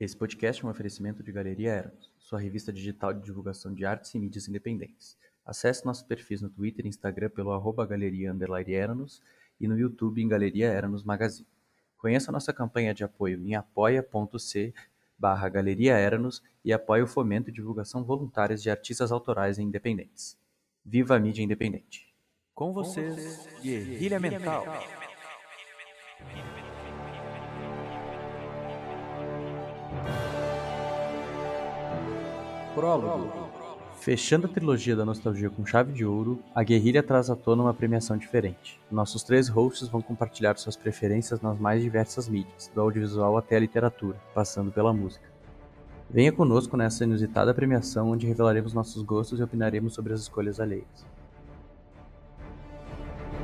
Esse podcast é um oferecimento de Galeria Eros, sua revista digital de divulgação de artes e mídias independentes. Acesse nossos perfis no Twitter e Instagram pelo arroba galeria Eranos e no YouTube em Galeria Eranos Magazine. Conheça nossa campanha de apoio em apoia.c barra Galeria Eranos e apoie o fomento e divulgação voluntárias de artistas autorais e independentes. Viva a mídia independente! Com vocês, Guerrilha Mental. Prólogo. Fechando a trilogia da nostalgia com chave de ouro, a Guerrilha traz à tona uma premiação diferente. Nossos três hosts vão compartilhar suas preferências nas mais diversas mídias, do audiovisual até a literatura, passando pela música. Venha conosco nessa inusitada premiação onde revelaremos nossos gostos e opinaremos sobre as escolhas alheias.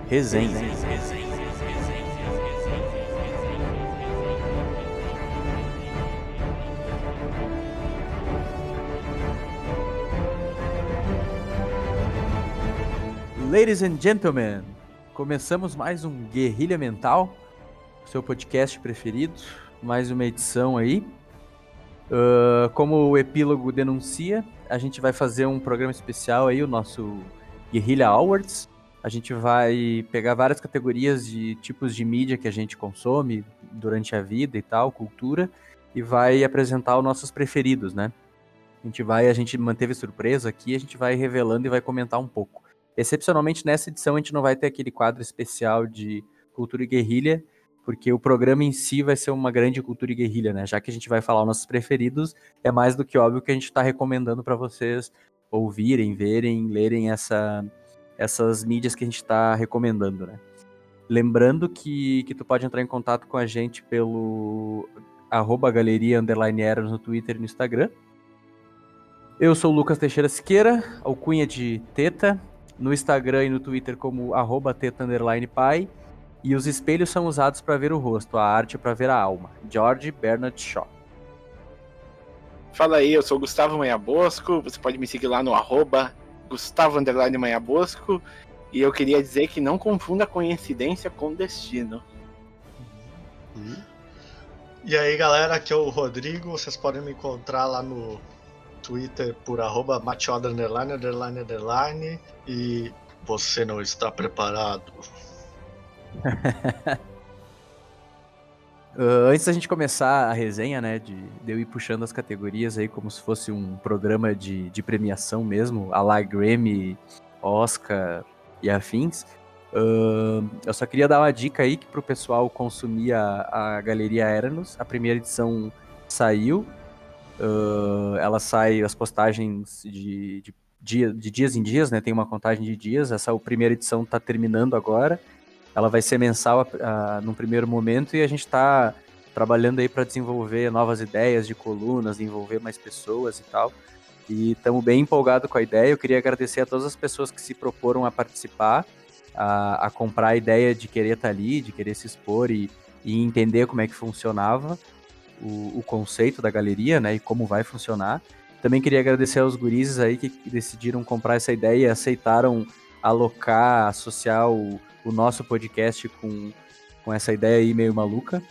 Resenha. Ladies and gentlemen, começamos mais um Guerrilha Mental, seu podcast preferido, mais uma edição aí. Uh, como o epílogo denuncia, a gente vai fazer um programa especial aí, o nosso Guerrilha Awards. A gente vai pegar várias categorias de tipos de mídia que a gente consome durante a vida e tal, cultura, e vai apresentar os nossos preferidos, né? A gente vai, a gente manteve surpresa aqui, a gente vai revelando e vai comentar um pouco. Excepcionalmente nessa edição a gente não vai ter aquele quadro especial de cultura e guerrilha, porque o programa em si vai ser uma grande cultura e guerrilha, né? Já que a gente vai falar os nossos preferidos, é mais do que óbvio que a gente está recomendando para vocês ouvirem, verem, lerem essa, essas mídias que a gente está recomendando, né? Lembrando que, que tu pode entrar em contato com a gente pelo arroba galeria underline no Twitter e no Instagram. Eu sou o Lucas Teixeira Siqueira, alcunha de Teta, no Instagram e no Twitter como arroba pai. E os espelhos são usados para ver o rosto, a arte para ver a alma. George Bernard Shaw. Fala aí, eu sou o Gustavo Manha Bosco. Você pode me seguir lá no arroba Gustavo Manha Bosco. E eu queria dizer que não confunda coincidência com destino. E aí, galera, aqui é o Rodrigo. Vocês podem me encontrar lá no Twitter por arroba machoda, underline, underline, underline, e você não está preparado. Uh, antes da gente começar a resenha, né, de, de, eu ir puxando as categorias aí como se fosse um programa de, de premiação mesmo, a la Grammy, Oscar e afins, uh, eu só queria dar uma dica aí que pro pessoal consumir a, a Galeria Eranos, a primeira edição saiu, Uh, ela sai as postagens de, de, dia, de dias em dias, né? Tem uma contagem de dias. Essa primeira edição está terminando agora. Ela vai ser mensal uh, num primeiro momento e a gente está trabalhando aí para desenvolver novas ideias de colunas, envolver mais pessoas e tal. E estamos bem empolgados com a ideia. Eu queria agradecer a todas as pessoas que se proporam a participar, a, a comprar a ideia de querer estar tá ali, de querer se expor e, e entender como é que funcionava o, o, conceito da galeria, né, e como vai funcionar. Também queria agradecer aos gurizes aí que decidiram comprar essa ideia e aceitaram alocar, associar o, o nosso podcast com, com essa ideia aí meio maluca.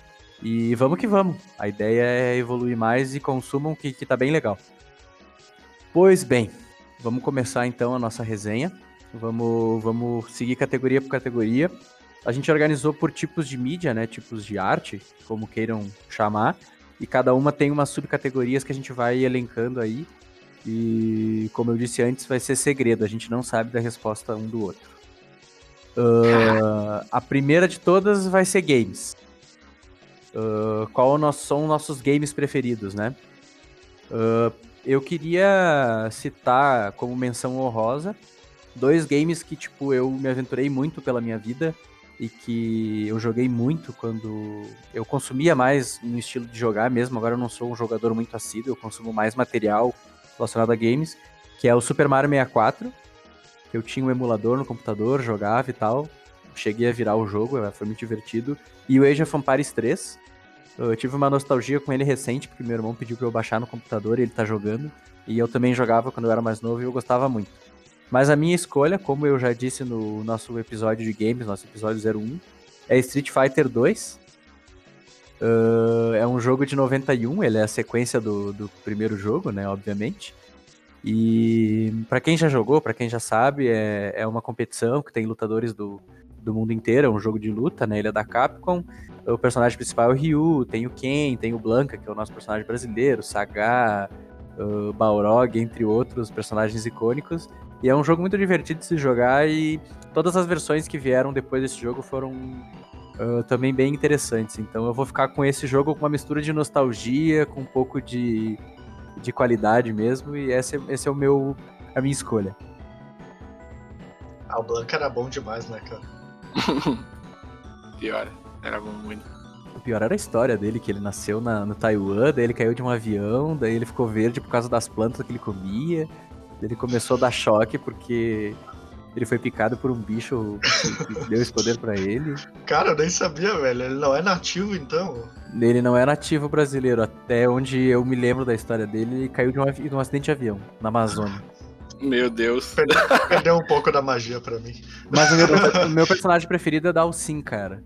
E vamos que vamos. A ideia é evoluir mais e consumam que, que tá bem legal. Pois bem, vamos começar então a nossa resenha. Vamos, vamos seguir categoria por categoria. A gente organizou por tipos de mídia, né? Tipos de arte, como queiram chamar e cada uma tem umas subcategorias que a gente vai elencando aí. E como eu disse antes, vai ser segredo, a gente não sabe da resposta um do outro. Uh, a primeira de todas vai ser games. Uh, qual nosso, são os nossos games preferidos, né? Uh, eu queria citar como menção honrosa dois games que, tipo, eu me aventurei muito pela minha vida e que eu joguei muito quando eu consumia mais no estilo de jogar mesmo. Agora eu não sou um jogador muito assíduo, eu consumo mais material relacionado a games, que é o Super Mario 64. Eu tinha um emulador no computador, jogava e tal. Cheguei a virar o jogo, foi muito divertido. E o Age of Empires 3. Eu tive uma nostalgia com ele recente, porque meu irmão pediu para eu baixar no computador e ele tá jogando. E eu também jogava quando eu era mais novo e eu gostava muito. Mas a minha escolha, como eu já disse no nosso episódio de games, nosso episódio 01, é Street Fighter 2. Uh, é um jogo de 91, ele é a sequência do, do primeiro jogo, né, obviamente. E para quem já jogou, para quem já sabe, é, é uma competição que tem lutadores do, do mundo inteiro, é um jogo de luta, né? Ele é da Capcom. O personagem principal é o Ryu, tem o Ken, tem o Blanca, que é o nosso personagem brasileiro, Saga, uh, Balrog, entre outros personagens icônicos. E é um jogo muito divertido de se jogar e todas as versões que vieram depois desse jogo foram uh, também bem interessantes. Então eu vou ficar com esse jogo com uma mistura de nostalgia, com um pouco de, de qualidade mesmo, e esse, esse é o meu a minha escolha. Ah, o Blanca era bom demais, né, cara? Pior, era bom muito. O pior era a história dele, que ele nasceu na, no Taiwan, daí ele caiu de um avião, daí ele ficou verde por causa das plantas que ele comia. Ele começou a dar choque porque ele foi picado por um bicho que deu esse poder para ele. Cara, eu nem sabia, velho. Ele não é nativo, então? Ele não é nativo brasileiro. Até onde eu me lembro da história dele, ele caiu de um, de um acidente de avião, na Amazônia. Meu Deus. Perdeu, perdeu um pouco da magia pra mim. Mas o meu, o meu personagem preferido é Dalsin, cara.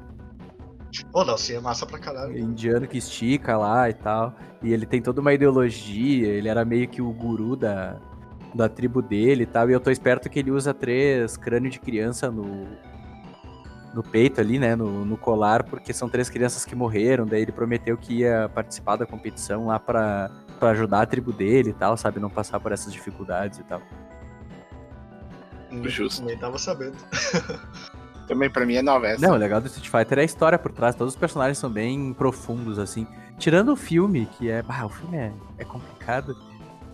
Pô, Dalsin é massa pra caralho. Indiano que estica lá e tal. E ele tem toda uma ideologia, ele era meio que o guru da, da tribo dele e tal. E eu tô esperto que ele usa três crânios de criança no, no peito ali, né? No, no colar, porque são três crianças que morreram. Daí ele prometeu que ia participar da competição lá pra, pra ajudar a tribo dele e tal, sabe? Não passar por essas dificuldades e tal. Justo. Nem tava sabendo. Também pra mim é nova essa. Não, o legal do Street Fighter é a história por trás. Todos os personagens são bem profundos, assim. Tirando o filme, que é. Ah, o filme é, é complicado.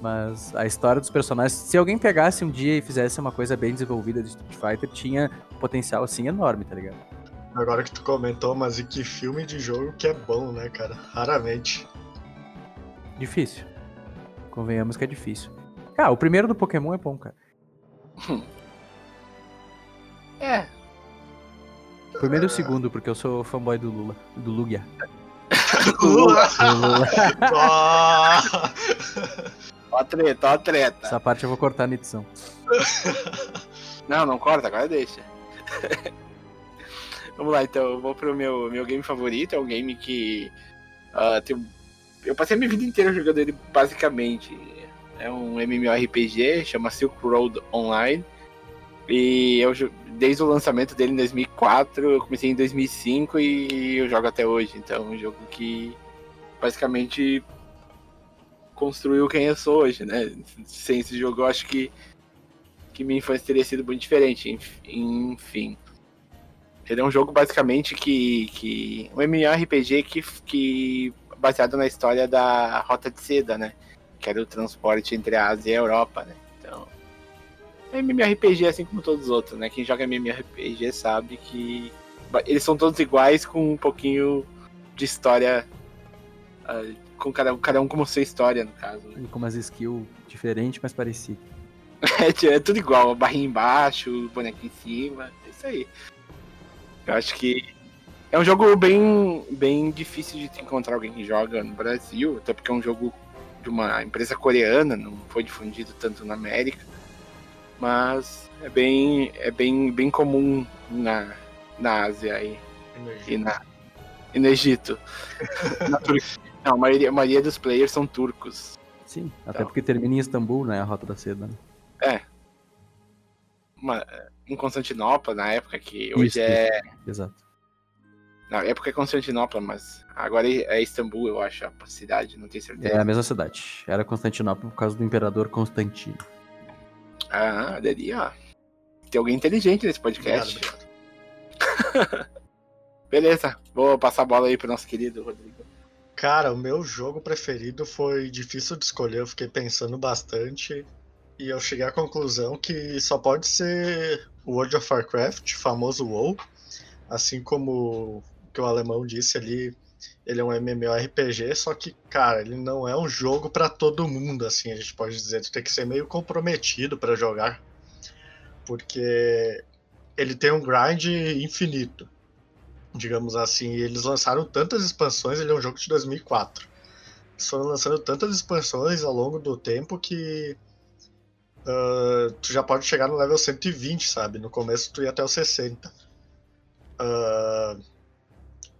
Mas a história dos personagens, se alguém pegasse um dia e fizesse uma coisa bem desenvolvida de Street Fighter, tinha um potencial assim enorme, tá ligado? Agora que tu comentou, mas e que filme de jogo que é bom, né, cara? Raramente. Difícil. Convenhamos que é difícil. Ah, o primeiro do Pokémon é bom, cara. É. O primeiro e o segundo, porque eu sou fanboy do Lula. Do Lugia. Lula! Lula. Ó a treta, ó a treta. Essa parte eu vou cortar na edição. Não, não corta, agora deixa. Vamos lá, então, eu vou pro meu, meu game favorito, é um game que ah, tem, eu passei a minha vida inteira jogando ele basicamente. É um MMORPG, chama Silk Road Online. E eu, desde o lançamento dele em 2004, eu comecei em 2005 e eu jogo até hoje. Então, é um jogo que basicamente construiu quem eu sou hoje, né? Sem esse jogo, eu acho que, que minha infância teria sido muito diferente. Enf- Enfim. Ele é um jogo basicamente que. que um MMORPG que, que. baseado na história da Rota de Seda, né? Que era o transporte entre a Ásia e a Europa, né? Então. É MMORPG assim como todos os outros, né? Quem joga MMORPG sabe que. Eles são todos iguais com um pouquinho de história. ah, com cada, cada um como sua história, no caso. Né? E com umas skills diferentes, mas parecidas. É, é tudo igual, barrinha embaixo, boneco em cima, é isso aí. Eu acho que é um jogo bem, bem difícil de te encontrar alguém que joga no Brasil, até porque é um jogo de uma empresa coreana, não foi difundido tanto na América, mas é bem, é bem, bem comum na, na Ásia aí, e, na, e no Egito. Na Turquia. Não, a maioria, a maioria dos players são turcos. Sim, até Então. porque termina em Istambul, né? A Rota da Seda. Né? É. Uma, em Constantinopla, na época, que hoje Isso, é. Exato. Na época é Constantinopla, mas agora é Istambul, eu acho, a cidade, não tenho É certeza. a mesma cidade. Era Constantinopla por causa do imperador Constantino. Ah, daí, ó. Tem alguém inteligente nesse Obrigado, podcast. obrigado. Beleza, vou passar a bola aí pro nosso querido Rodrigo. Cara, o meu jogo preferido foi difícil de escolher, eu fiquei pensando bastante e eu cheguei à conclusão que só pode ser World of Warcraft, famoso WoW, assim como que o alemão disse ali, ele é um MMORPG, só que, cara, ele não é um jogo pra todo mundo, assim, a gente pode dizer, tu tem que ser meio comprometido pra jogar, porque ele tem um grind infinito digamos assim. Eles lançaram tantas expansões, ele é um jogo de 2004. Eles foram lançando tantas expansões ao longo do tempo que ah, tu já pode chegar no level 120, sabe? No começo tu ia até o 60. Ah,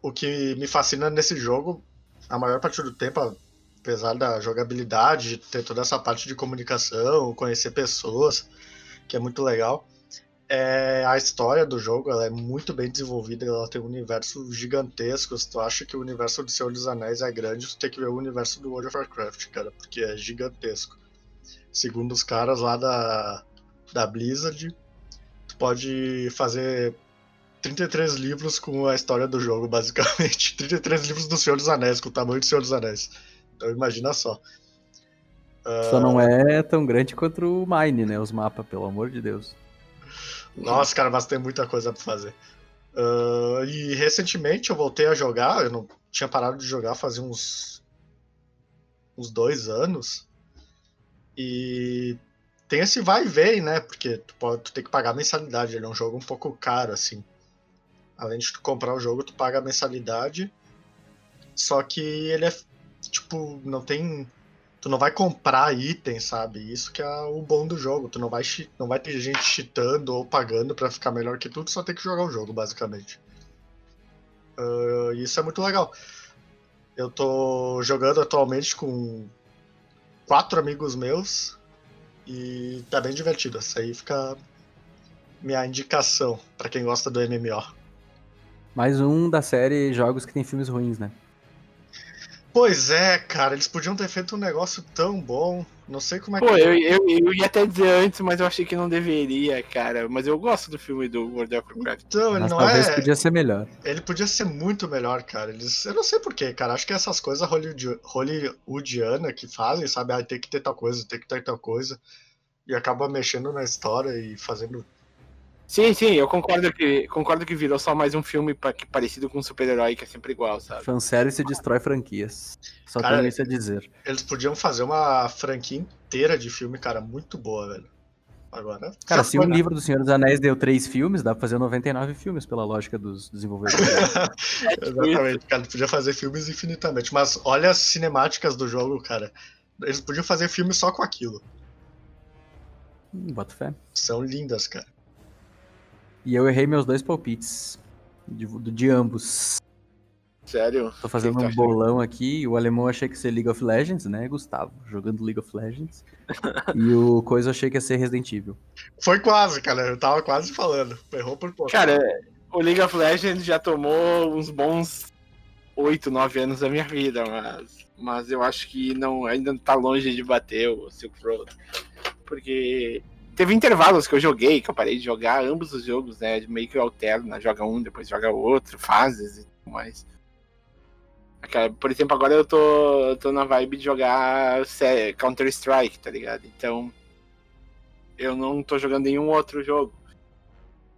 o que me fascina nesse jogo, a maior parte do tempo, apesar da jogabilidade, de ter toda essa parte de comunicação, conhecer pessoas, que é muito legal, é a história do jogo, ela é muito bem desenvolvida, ela tem um universo gigantesco. Se tu acha que o universo do Senhor dos Anéis é grande, tu tem que ver o universo do World of Warcraft, cara, porque é gigantesco. Segundo os caras lá da, da Blizzard, tu pode fazer 33 livros com a história do jogo, basicamente. 33 livros do Senhor dos Anéis, com o tamanho do Senhor dos Anéis. Então imagina só. Só não é tão grande quanto o Mine, né? Os mapas, pelo amor de Deus. Nossa, cara, mas tem muita coisa pra fazer. Uh, e recentemente eu voltei a jogar, eu não tinha parado de jogar fazia uns. uns dois anos. E tem esse vai e vem, né? Porque tu, pode, tu tem que pagar mensalidade, ele é um jogo um pouco caro, assim. Além de tu comprar o jogo, tu paga a mensalidade. Só que ele é. Tipo, não tem tu não vai comprar itens, sabe? Isso que é o bom do jogo. Tu não vai, não vai ter gente cheatando ou pagando para ficar melhor que tu, tu só tem que jogar o jogo, basicamente. Uh, isso é muito legal. Eu tô jogando atualmente com quatro amigos meus e tá bem divertido. Essa aí fica minha indicação para quem gosta do MMO. Mais um da série jogos que tem filmes ruins, né? Pois é, cara, eles podiam ter feito um negócio tão bom. Não sei como é Pô, que. Eu, eu, eu ia até dizer antes, mas eu achei que não deveria, cara. Mas eu gosto do filme do World of Warcraft. Então, ele Mas não talvez é. podia ser melhor. Ele podia ser muito melhor, cara. Eles... Eu não sei porquê, cara. Acho que essas coisas hollywood... hollywoodiana que fazem, sabe? Ah, tem que ter tal coisa, tem que ter tal coisa. E acaba mexendo na história e fazendo Sim, sim, eu concordo que, concordo que virou só mais um filme pra, que, parecido com um super-herói que é sempre igual, sabe? Fanservice destrói franquias. Só Cara, tenho isso a dizer. Eles podiam fazer uma franquia inteira de filme, cara, muito boa, velho. Agora. Cara, se um né? livro do Senhor dos Anéis deu três filmes, dá pra fazer 99 filmes, pela lógica dos desenvolvedores. Exatamente, cara. Podia fazer filmes infinitamente. Mas olha as cinemáticas do jogo, cara. Eles podiam fazer filme só com aquilo. Hum, Bota fé. São lindas, cara. E eu errei meus dois palpites. De, de ambos. Sério? Tô fazendo que um bolão aqui. O alemão achei que ia ser League of Legends, né, Gustavo? Jogando League of Legends. e o Coisa eu achei que ia ser Resident Evil. Foi quase, cara. Eu tava quase falando. Errou por pouco. Cara, o League of Legends já tomou uns bons 8, 9 anos da minha vida, mas, mas eu acho que não, ainda tá longe de bater o Silk Road. Porque teve intervalos que eu joguei, que eu parei de jogar ambos os jogos, né? Meio que alterna, joga um, depois joga outro, fases e tudo mais. Por exemplo, agora eu tô, eu tô na vibe de jogar Counter-Strike, tá ligado? Então, eu não tô jogando nenhum outro jogo.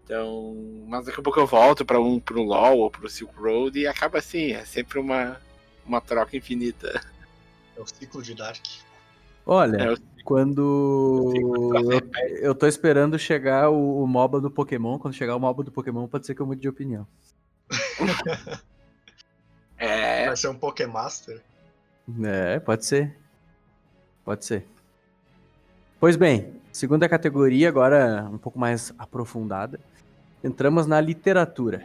Então, mas daqui a pouco eu volto para um pro LoL ou pro Silk Road e acaba assim, é sempre uma, uma troca infinita. É o ciclo de Dark. Olha, É, eu- quando eu, eu tô esperando chegar o, o MOBA do Pokémon, quando chegar o MOBA do Pokémon, pode ser que eu mude de opinião. É, Vai ser um Pokémaster. É, pode ser. Pode ser. Pois bem, segunda categoria, agora um pouco mais aprofundada. Entramos na literatura.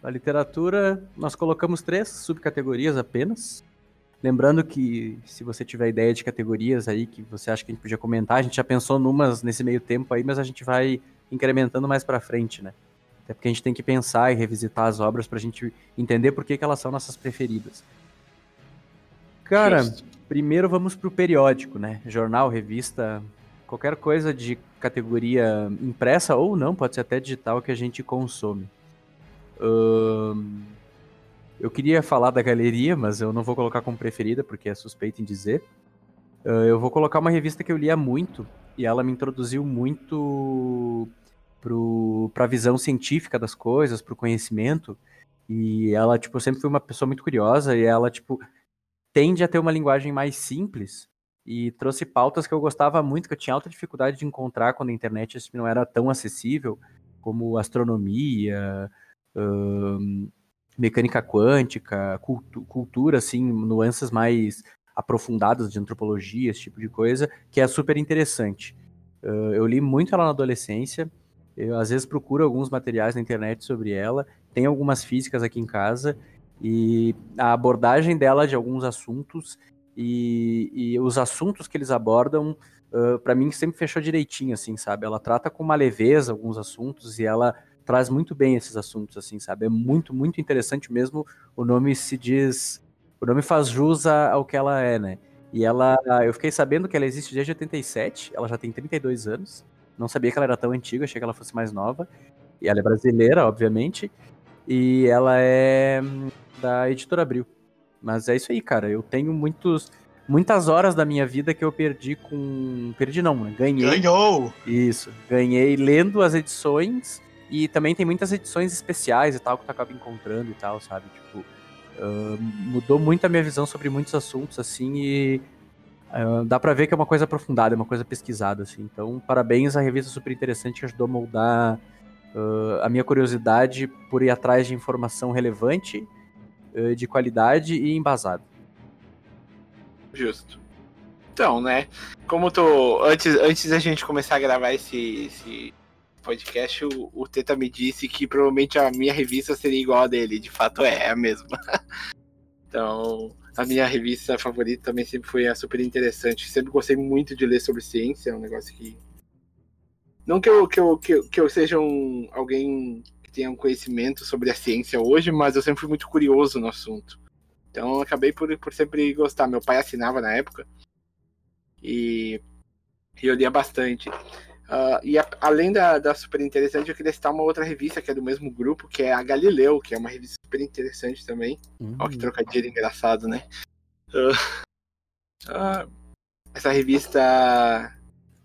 Na literatura, nós colocamos três subcategorias apenas. Lembrando que, se você tiver ideia de categorias aí que você acha que a gente podia comentar, a gente já pensou numas nesse meio tempo aí, mas a gente vai incrementando mais pra frente, né? Até porque a gente tem que pensar e revisitar as obras pra gente entender por que, que elas são nossas preferidas. Cara, Justo. primeiro vamos pro periódico, né? Jornal, revista, qualquer coisa de categoria impressa ou não, pode ser até digital que a gente consome. Ahn, eu queria falar da galeria, mas eu não vou colocar como preferida, porque é suspeito em dizer. Ah, eu vou colocar uma revista que eu lia muito, e ela me introduziu muito pro, pra visão científica das coisas, pro conhecimento. E ela, tipo, sempre foi uma pessoa muito curiosa, e ela, tipo, tende a ter uma linguagem mais simples e trouxe pautas que eu gostava muito, que eu tinha alta dificuldade de encontrar quando a internet assim, não era tão acessível, como astronomia, mecânica quântica, cultu- cultura, assim, nuances mais aprofundadas de antropologia, esse tipo de coisa, que é super interessante. Ah, eu li muito ela na adolescência, eu às vezes procuro alguns materiais na internet sobre ela, tem algumas físicas aqui em casa, E a abordagem dela de alguns assuntos e, e os assuntos que eles abordam, uh, para mim sempre fechou direitinho, assim, sabe? Ela trata com uma leveza alguns assuntos e ela traz muito bem esses assuntos, assim, sabe? É muito, muito interessante mesmo. O nome se diz. O nome faz jus ao que ela é, né? E ela. Eu fiquei sabendo que ela existe desde 87, ela já tem 32 anos. Não sabia que ela era tão antiga, achei que ela fosse mais nova. E ela é brasileira, obviamente. E ela é hum, da editora Abril. Mas é isso aí, cara. Eu tenho muitos, muitas horas da minha vida que eu perdi com. Perdi não, né? Ganhei. Ganhou! Isso. Ganhei lendo as edições. E também tem muitas edições especiais e tal que tu acaba encontrando e tal, sabe? Tipo, uh, mudou muito a minha visão sobre muitos assuntos, assim, e uh, dá pra ver que é uma coisa aprofundada, é uma coisa pesquisada, assim. Então, parabéns à revista super interessante que ajudou a moldar uh, a minha curiosidade por ir atrás de informação relevante eh, de qualidade e embasado. Justo. Então, né? Como tô. Antes, antes da gente começar a gravar esse, esse podcast, o, o Teta me disse que provavelmente a minha revista seria igual a dele. De fato é, é a mesma. então, a minha revista favorita também sempre foi a super interessante. Sempre gostei muito de ler sobre ciência, é um negócio que. Não que eu, que eu, que eu, que eu seja um, alguém tenha um conhecimento sobre a ciência hoje, mas eu sempre fui muito curioso no assunto. Então eu acabei por, por sempre gostar. Meu pai assinava na época e, e eu lia bastante. Uh, e a, além da, da super interessante, eu queria citar uma outra revista que é do mesmo grupo, que é a Galileu, que é uma revista super interessante também. Uhum. Olha que trocadilho engraçado, né? Uh, uh, essa revista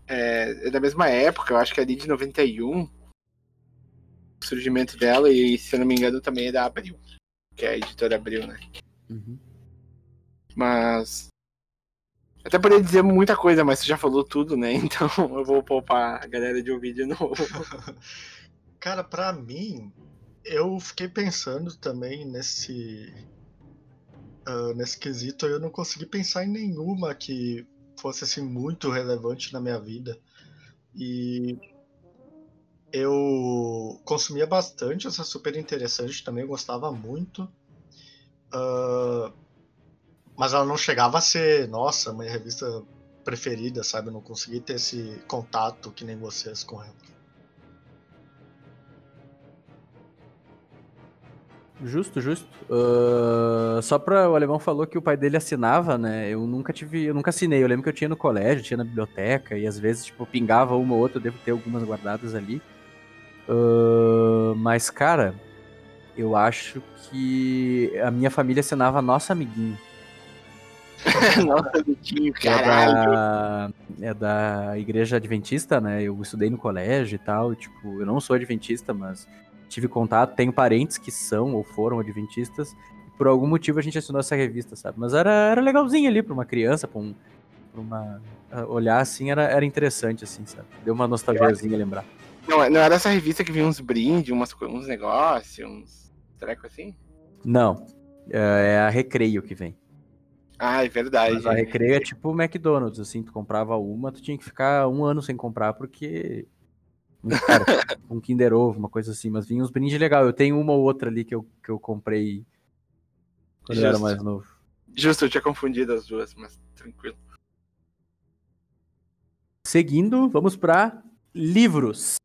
é, é, da mesma época, eu acho que é ali de 91 surgimento dela, e se eu não me engano também é da Abril, que é a editora Abril, né? Uhum. Mas. Até poderia dizer muita coisa, mas você já falou tudo, né? Então eu vou poupar a galera de ouvir de novo. Cara, pra mim, eu fiquei pensando também nesse. Uh, nesse quesito, eu não consegui pensar em nenhuma que fosse assim muito relevante na minha vida. E eu consumia bastante essa super interessante também, eu gostava muito. Uh, mas ela não chegava a ser, nossa, minha revista preferida, sabe? Eu não consegui ter esse contato que nem vocês com ela. Justo, justo. Uh, só pra o alemão falou que o pai dele assinava, né? Eu nunca tive, eu nunca assinei. Eu lembro que eu tinha no colégio, tinha na biblioteca e às vezes tipo pingava uma ou outra, eu devo ter algumas guardadas ali. Uh, mas, cara, eu acho que a minha família assinava Nosso Amiguinho. Nosso Amiguinho, caralho. É da, é da igreja adventista, né? Eu estudei no colégio e tal. Tipo, eu não sou adventista, mas tive contato. Tenho parentes que são ou foram adventistas. E por algum motivo a gente assinou essa revista, sabe? Mas era, era legalzinho ali pra uma criança, pra, um, pra uma. Olhar assim, era, era interessante, assim, sabe? Deu uma nostalgiazinha lembrar. Não, não era essa revista que vinha uns brindes, umas, uns negócios, uns treco assim? Não. É, é a Recreio que vem. Ah, é verdade. Mas a Recreio é tipo o McDonald's, assim, tu comprava uma, tu tinha que ficar um ano sem comprar, porque. Caro. um Kinder Ovo, uma coisa assim, mas vinha uns brindes legal. Eu tenho uma ou outra ali que eu, que eu comprei quando Justo. eu era mais novo. Justo, eu tinha confundido as duas, mas tranquilo. Seguindo, vamos para livros.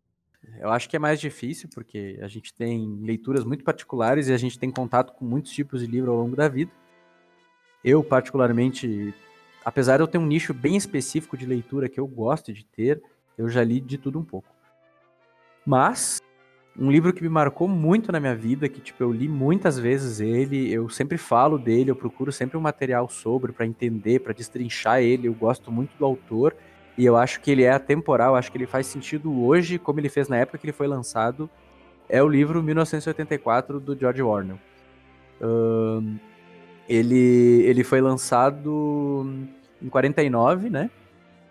Eu acho que é mais difícil, porque a gente tem leituras muito particulares e a gente tem contato com muitos tipos de livro ao longo da vida. Eu, particularmente, apesar de eu ter um nicho bem específico de leitura que eu gosto de ter, eu já li de tudo um pouco. Mas, um livro que me marcou muito na minha vida, que tipo, eu li muitas vezes ele, eu sempre falo dele, eu procuro sempre um material sobre para entender, para destrinchar ele, eu gosto muito do autor e eu acho que ele é atemporal, acho que ele faz sentido hoje, como ele fez na época que ele foi lançado. É o livro 1984 do George Orwell. Ele, ele foi lançado em 49, né?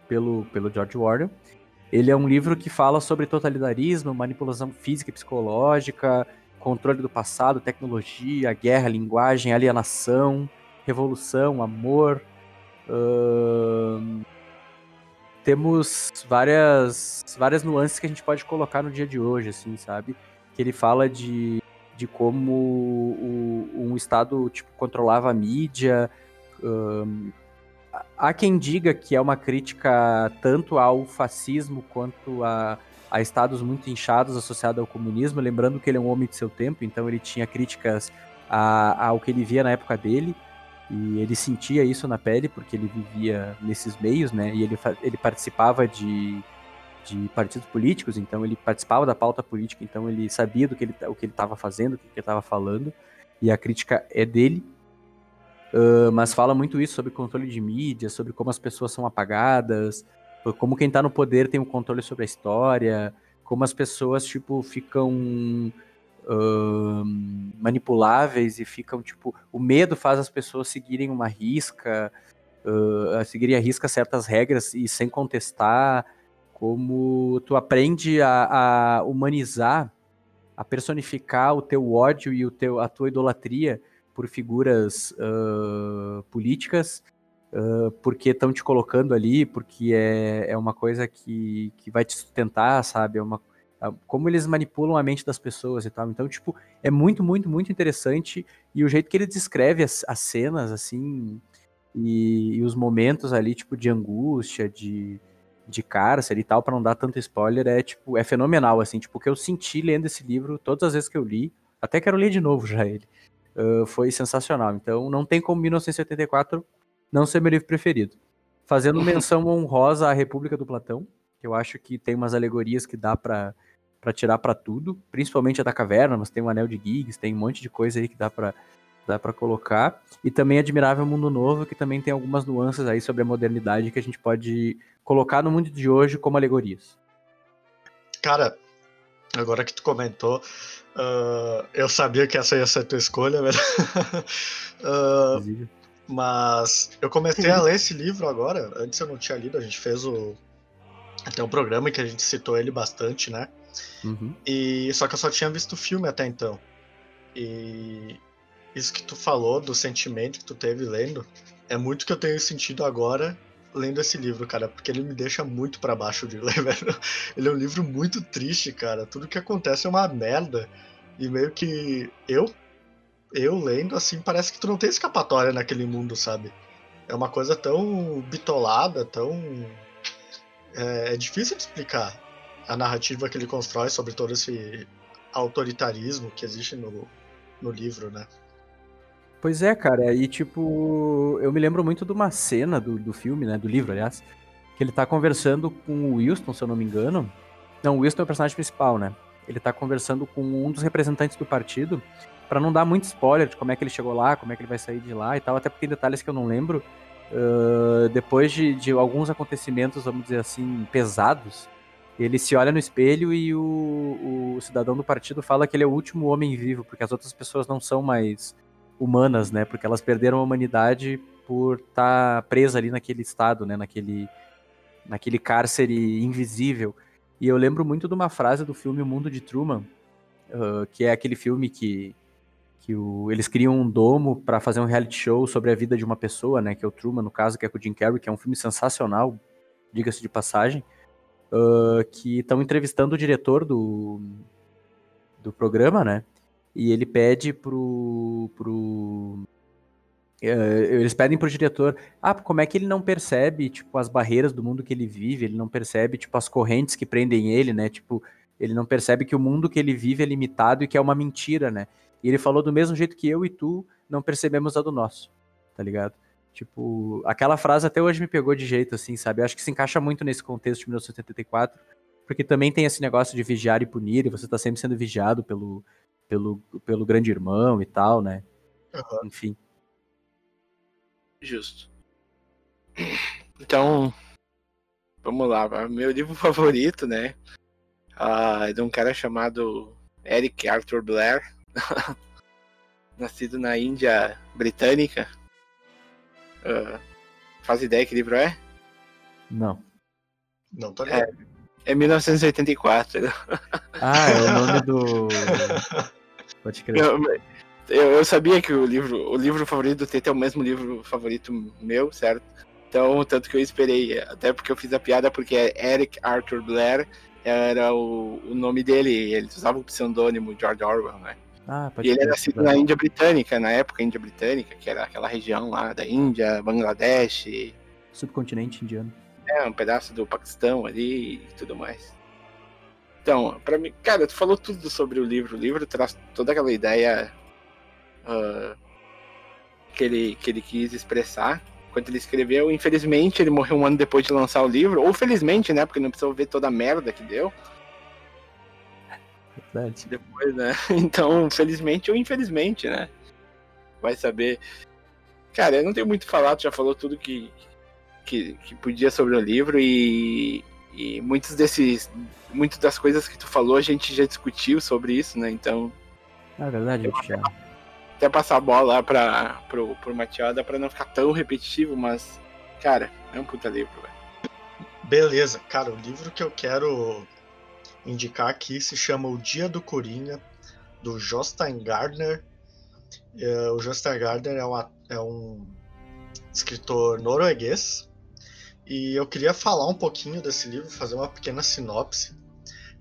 Pelo, pelo George Orwell. Ele é um livro que fala sobre totalitarismo, manipulação física e psicológica, controle do passado, tecnologia, guerra, linguagem, alienação, revolução, amor. Temos várias, várias nuances que a gente pode colocar no dia de hoje, assim, sabe? Que ele fala de, de como o, um Estado tipo, controlava a mídia. Um, há quem diga que é uma crítica tanto ao fascismo quanto a, a estados muito inchados associados ao comunismo, lembrando que ele é um homem de seu tempo, então ele tinha críticas a, ao que ele via na época dele, e ele sentia isso na pele, porque ele vivia nesses meios, né, e ele, ele participava de, de partidos políticos, então ele participava da pauta política, então ele sabia do que ele, o que ele estava fazendo, o que ele estava falando, e a crítica é dele, Uh, mas fala muito isso sobre controle de mídia, sobre como as pessoas são apagadas, como quem tá no poder tem um controle sobre a história, como as pessoas, tipo, ficam uh, manipuláveis e ficam, tipo, o medo faz as pessoas seguirem uma risca, uh, seguirem a risca certas regras e sem contestar, como tu aprende a, a humanizar, a personificar o teu ódio e o teu, a tua idolatria por figuras uh, políticas, uh, porque estão te colocando ali, porque é, é uma coisa que, que vai te sustentar, sabe? É uma, como eles manipulam a mente das pessoas e tal. Então, tipo, é muito, muito, muito interessante. E o jeito que ele descreve as, as cenas, assim, e, e, os momentos ali, tipo, de angústia, de, de cárcere e tal, para não dar tanto spoiler, é, tipo, é fenomenal, assim. Tipo, que eu senti lendo esse livro, todas as vezes que eu li, até quero ler de novo já ele uh, foi sensacional. Então não tem como 1984 não ser meu livro preferido. Fazendo menção honrosa à República do Platão, que eu acho que tem umas alegorias que dá para para tirar para tudo, principalmente a da caverna, mas tem o Anel de Giggs, tem um monte de coisa aí que dá para dá para colocar. E também Admirável Mundo Novo, que também tem algumas nuances aí sobre a modernidade que a gente pode colocar no mundo de hoje como alegorias. Cara, agora que tu comentou, Uh, eu sabia que essa ia ser a tua escolha, velho. uh, mas eu comecei a ler esse livro agora. Antes eu não tinha lido, a gente fez o. Até um programa que a gente citou ele bastante, né? Uhum. E só que eu só tinha visto o filme até então. E isso que tu falou do sentimento que tu teve lendo é muito que eu tenho sentido agora lendo esse livro, cara, porque ele me deixa muito para baixo de ler, velho. Ele é um livro muito triste, cara. Tudo que acontece é uma merda. E meio que eu, eu lendo, assim, parece que tu não tem escapatória naquele mundo, sabe? É uma coisa tão bitolada, tão. É, é difícil de explicar a narrativa que ele constrói sobre todo esse autoritarismo que existe no, no livro, né? Pois é, cara, e tipo, eu me lembro muito de uma cena do, do filme, né, do livro, aliás, que ele tá conversando com o Wilson, se eu não me engano. Não, o Wilson é o personagem principal, né? Ele tá conversando com um dos representantes do partido, para não dar muito spoiler de como é que ele chegou lá, como é que ele vai sair de lá e tal, até porque tem detalhes que eu não lembro. Uh, depois de, de alguns acontecimentos, vamos dizer assim, pesados, ele se olha no espelho e o, o cidadão do partido fala que ele é o último homem vivo, porque as outras pessoas não são mais humanas, né? Porque elas perderam a humanidade por estar tá presa ali naquele estado, né? Naquele, naquele cárcere invisível. E eu lembro muito de uma frase do filme O Mundo de Truman, uh, que é aquele filme que, que o, eles criam um domo para fazer um reality show sobre a vida de uma pessoa, né? Que é o Truman, no caso, que é com o Jim Carrey, que é um filme sensacional, diga-se de passagem. Uh, que estão entrevistando o diretor do, do programa, né? E ele pede pro. pro uh, eles pedem pro diretor, ah, como é que ele não percebe, tipo, as barreiras do mundo que ele vive, ele não percebe, tipo, as correntes que prendem ele, né, tipo, ele não percebe que o mundo que ele vive é limitado e que é uma mentira, né, e ele falou do mesmo jeito que eu e tu não percebemos a do nosso, tá ligado? Tipo, aquela frase até hoje me pegou de jeito, assim, sabe? Eu acho que se encaixa muito nesse contexto de 1974, porque também tem esse negócio de vigiar e punir, e você tá sempre sendo vigiado pelo, pelo, pelo grande irmão e tal, né? Uhum. Enfim. Justo. Então, vamos lá. Meu livro favorito, né? Uh, é de um cara chamado Eric Arthur Blair, nascido na Índia Britânica. Uh, faz ideia que livro é? Não. Não tô ligado. É, é 1984. Ah, é o nome do. Pode crer. Eu, eu, eu, sabia que o livro, o livro favorito do Tete é o mesmo livro favorito meu, certo? Então, tanto que eu esperei, até porque eu fiz a piada, porque é Eric Arthur Blair era o, o nome dele, ele usava o pseudônimo George Orwell, né? Ah, pode E ele era nascido na Índia Britânica, na época Índia Britânica, que era aquela região lá da Índia, Bangladesh, Subcontinente indiano. é, um pedaço do Paquistão ali e tudo mais. Então, pra mim, cara, tu falou tudo sobre o livro. O livro traz toda aquela ideia ah, que, ele, que ele quis expressar quando ele escreveu. Infelizmente, ele morreu um ano depois de lançar o livro, ou felizmente, né? Porque não precisou ver toda a merda que deu Verdade. depois, né? Então, felizmente ou infelizmente, né? Vai saber. Cara, eu não tenho muito a falar, tu já falou tudo que, que, que podia sobre o livro e, e muitos desses. Muitas das coisas que tu falou a gente já discutiu sobre isso, né? Então, Ah, verdade, a gente já. até passar a bola lá pra, pro, pro Matiada pra não ficar tão repetitivo, mas, cara, é um puta livro, velho. Beleza, cara, o livro que eu quero indicar aqui se chama O Dia do Coringa, do Jostein Gardner. É, o Jostein Gardner é, uma- é um escritor norueguês e eu queria falar um pouquinho desse livro, fazer uma pequena sinopse,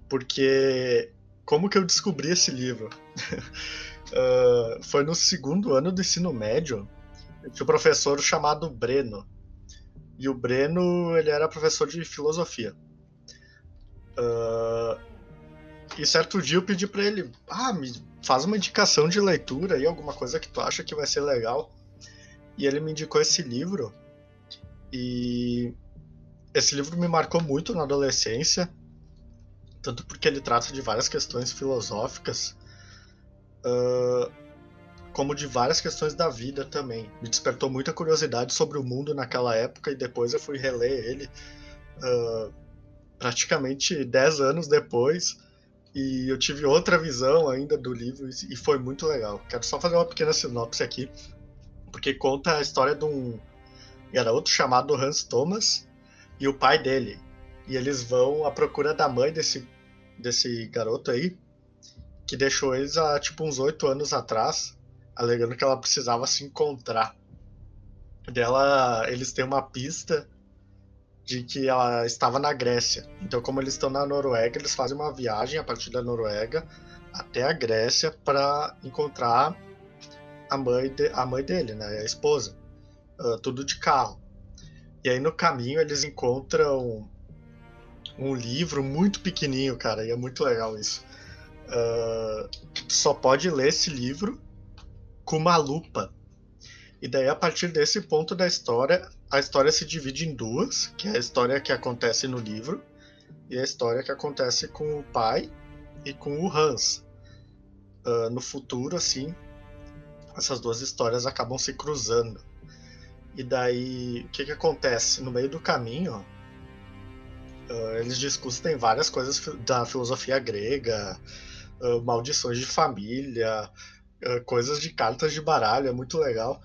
porque como que eu descobri esse livro? Ah, foi no segundo ano do ensino médio, tinha um professor chamado Breno. E o Breno, ele era professor de filosofia. Ah, e certo dia eu pedi pra ele, ah, me faz uma indicação de leitura aí, alguma coisa que tu acha que vai ser legal. E ele me indicou esse livro. E esse livro me marcou muito na adolescência, tanto porque ele trata de várias questões filosóficas, ah, como de várias questões da vida também. Me despertou muita curiosidade sobre o mundo naquela época e depois eu fui reler ele ah, praticamente 10 anos depois e eu tive outra visão ainda do livro e foi muito legal. Quero só fazer uma pequena sinopse aqui, porque conta a história de um garoto chamado Hans Thomas e o pai dele. E eles vão à procura da mãe desse, desse garoto aí, que deixou eles há tipo uns oito anos atrás, alegando que ela precisava se encontrar. Dela, eles têm uma pista de que ela estava na Grécia. Então, como eles estão na Noruega, eles fazem uma viagem a partir da Noruega até a Grécia para encontrar a mãe, de, a mãe dele, né, a esposa. Ah, tudo de carro. E aí no caminho eles encontram um livro muito pequenininho, cara, e é muito legal isso. Tu só pode ler esse livro com uma lupa. E daí, a partir desse ponto da história, a história se divide em duas, que é a história que acontece no livro e a história que acontece com o pai e com o Hans. Ah, no futuro, assim, essas duas histórias acabam se cruzando. E daí, o que que acontece? No meio do caminho, ah, eles discutem várias coisas da filosofia grega, ah, maldições de família, ah, coisas de cartas de baralho, é muito legal.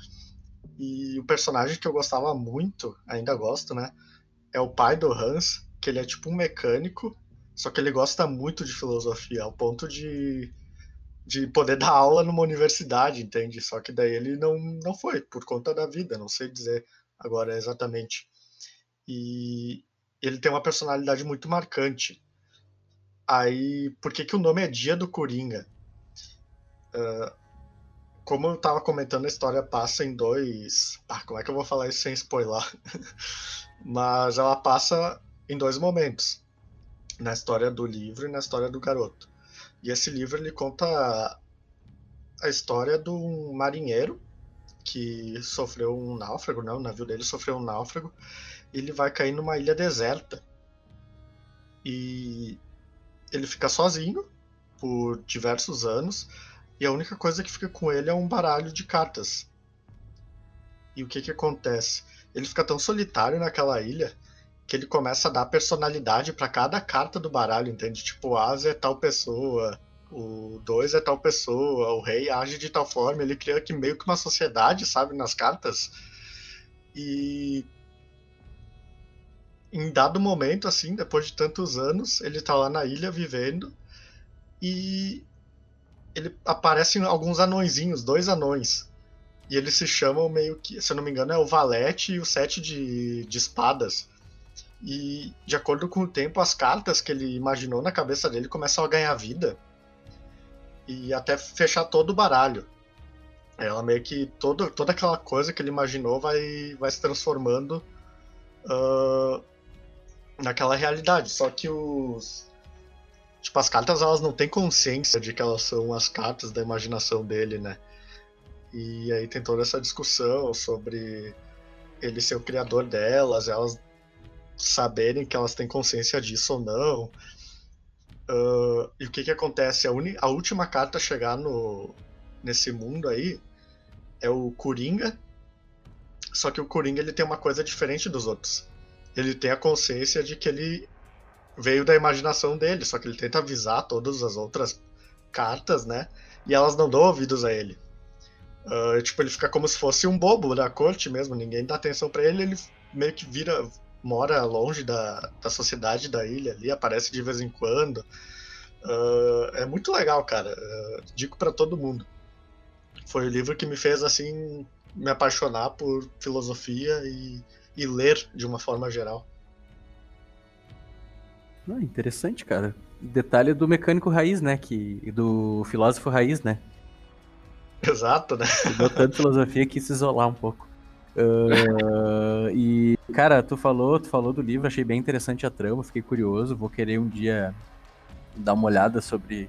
E o personagem que eu gostava muito, ainda gosto, né? É o pai do Hans, que ele é tipo um mecânico, só que ele gosta muito de filosofia, ao ponto de, de poder dar aula numa universidade, entende? Só que daí ele não, não foi, por conta da vida, não sei dizer agora exatamente. E ele tem uma personalidade muito marcante. Aí, por que, que o nome é Dia do Coringa? Ah, como eu tava comentando, a história passa em dois. Ah, como é que eu vou falar isso sem spoiler? Mas ela passa em dois momentos. Na história do livro e na história do garoto. E esse livro ele conta a história de um marinheiro que sofreu um náufrago, né? O navio dele sofreu um náufrago. Ele vai cair numa ilha deserta. E ele fica sozinho por diversos anos. E a única coisa que fica com ele é um baralho de cartas. E o que que acontece? Ele fica tão solitário naquela ilha que ele começa a dar personalidade para cada carta do baralho, entende? Tipo, o Asa é tal pessoa, o 2 é tal pessoa, o rei age de tal forma. Ele cria que meio que uma sociedade, sabe, nas cartas. E em dado momento, assim, depois de tantos anos, ele tá lá na ilha vivendo e ele aparecem alguns anõezinhos, dois anões. E eles se chamam meio que, se eu não me engano, é o Valete e o Sete de, de Espadas. E de acordo com o tempo, as cartas que ele imaginou na cabeça dele começam a ganhar vida. e até fechar todo o baralho. Ela meio que todo, toda aquela coisa que ele imaginou vai, vai se transformando uh, naquela realidade. Só que os. Tipo, as cartas elas não têm consciência de que elas são as cartas da imaginação dele, né? E aí tem toda essa discussão sobre ele ser o criador delas, elas saberem que elas têm consciência disso ou não. Uh, e o que que acontece? A, a, última carta a chegar no, nesse mundo aí é o Coringa. Só que o Coringa ele tem uma coisa diferente dos outros. Ele tem a consciência de que ele veio da imaginação dele, só que ele tenta avisar todas as outras cartas, né? E elas não dão ouvidos a ele. Uh, tipo, ele fica como se fosse um bobo da corte mesmo, ninguém dá atenção para ele, ele meio que vira, mora longe da, da sociedade da ilha ali, aparece de vez em quando. Uh, é muito legal, cara. Uh, digo para todo mundo. Foi o livro que me fez, assim, me apaixonar por filosofia e, e ler de uma forma geral. Ah, interessante, cara. Detalhe do mecânico raiz, né? Que, do filósofo raiz, né? Exato, né? Estudou tanto filosofia que se isolar um pouco. Uh, e, cara, tu falou, tu falou do livro, achei bem interessante a trama, fiquei curioso, vou querer um dia dar uma olhada sobre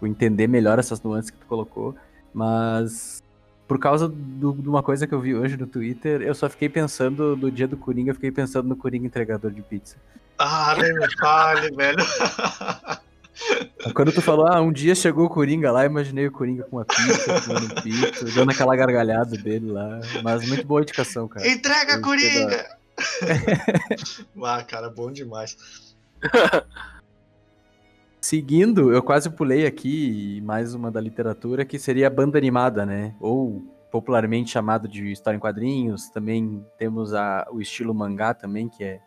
o entender melhor essas nuances que tu colocou, mas por causa do, de uma coisa que eu vi hoje no Twitter, eu só fiquei pensando no dia do Coringa, eu fiquei pensando no Coringa entregador de pizza. Ah, nem me fale, velho. Quando tu falou, ah, um dia chegou o Coringa lá, imaginei o Coringa com uma pizza, comendo um pizza, dando aquela gargalhada dele lá. Mas muito boa indicação, cara. Entrega, eu Coringa! ah, cara, bom demais. Seguindo, eu quase pulei aqui mais uma da literatura, que seria a banda animada, né? Ou popularmente chamado de história em quadrinhos. Também temos a, o estilo mangá também, que é,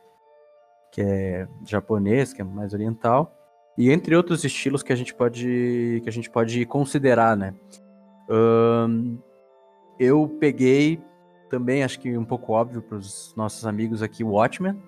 que é japonês, que é mais oriental e entre outros estilos que a gente pode que a gente pode considerar, né? Um, eu peguei também, acho que um pouco óbvio para os nossos amigos aqui, Watchmen,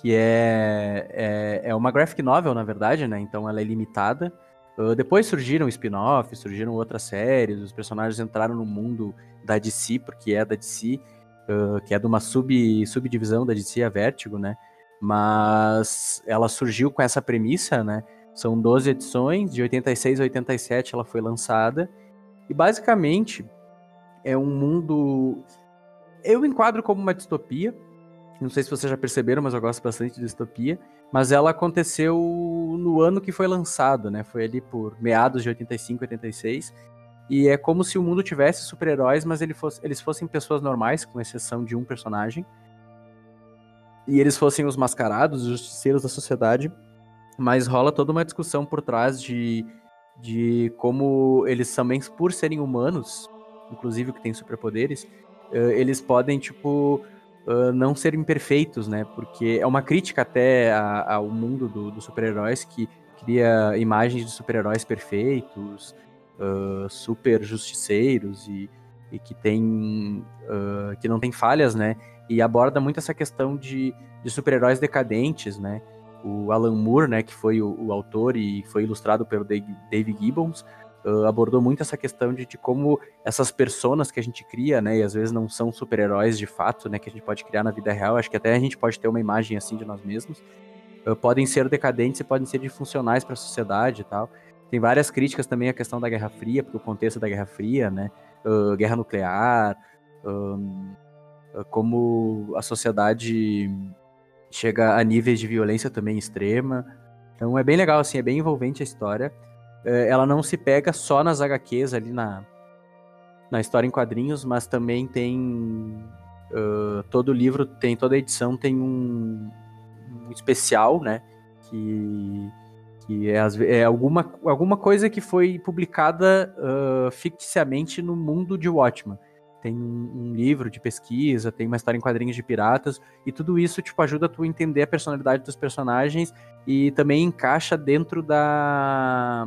que é, é, é, uma graphic novel, na verdade, né? Então ela é limitada. Uh, depois surgiram spin-offs, surgiram outras séries, os personagens entraram no mundo da DC, porque é da DC, uh, que é de uma sub, subdivisão da DC, a Vertigo, né? Mas ela surgiu com essa premissa, né? São 12 edições, de 86 a 87 ela foi lançada, e basicamente é um mundo. Eu enquadro como uma distopia, não sei se vocês já perceberam, mas eu gosto bastante de distopia, mas ela aconteceu no ano que foi lançado, né? Foi ali por meados de 85, 86. E é como se o mundo tivesse super-heróis, mas ele fosse, eles fossem pessoas normais, com exceção de um personagem e eles fossem os mascarados, os justiceiros da sociedade, mas rola toda uma discussão por trás de, de como eles também, por serem humanos, inclusive que têm superpoderes, uh, eles podem, tipo, uh, não serem perfeitos, né? Porque é uma crítica até ao mundo dos do super-heróis que cria imagens de super-heróis perfeitos, uh, super justiceiros e, e que tem que não tem falhas, né? E aborda muito essa questão de, de super-heróis decadentes, né? O Alan Moore, né, que foi o, o autor e foi ilustrado pelo Dave Gibbons, uh, abordou muito essa questão de, de, como essas personas que a gente cria, né, e às vezes não são super-heróis de fato, né, que a gente pode criar na vida real, acho que até a gente pode ter uma imagem assim de nós mesmos, uh, podem ser decadentes e podem ser disfuncionais para a sociedade e tal. Tem várias críticas também à questão da Guerra Fria, porque o contexto da Guerra Fria, né, uh, guerra nuclear, um, como a sociedade chega a níveis de violência também extrema. Então é bem legal, assim, é bem envolvente a história. É, ela não se pega só nas HQs ali na, na história em quadrinhos, mas também tem. Uh, todo livro tem, toda edição tem um, um especial, né? Que, que é, é, alguma, alguma coisa que foi publicada uh, ficticiamente no mundo de Watchmen tem um livro de pesquisa, tem uma história em quadrinhos de piratas, e tudo isso, tipo, ajuda tu a entender a personalidade dos personagens e também encaixa dentro da,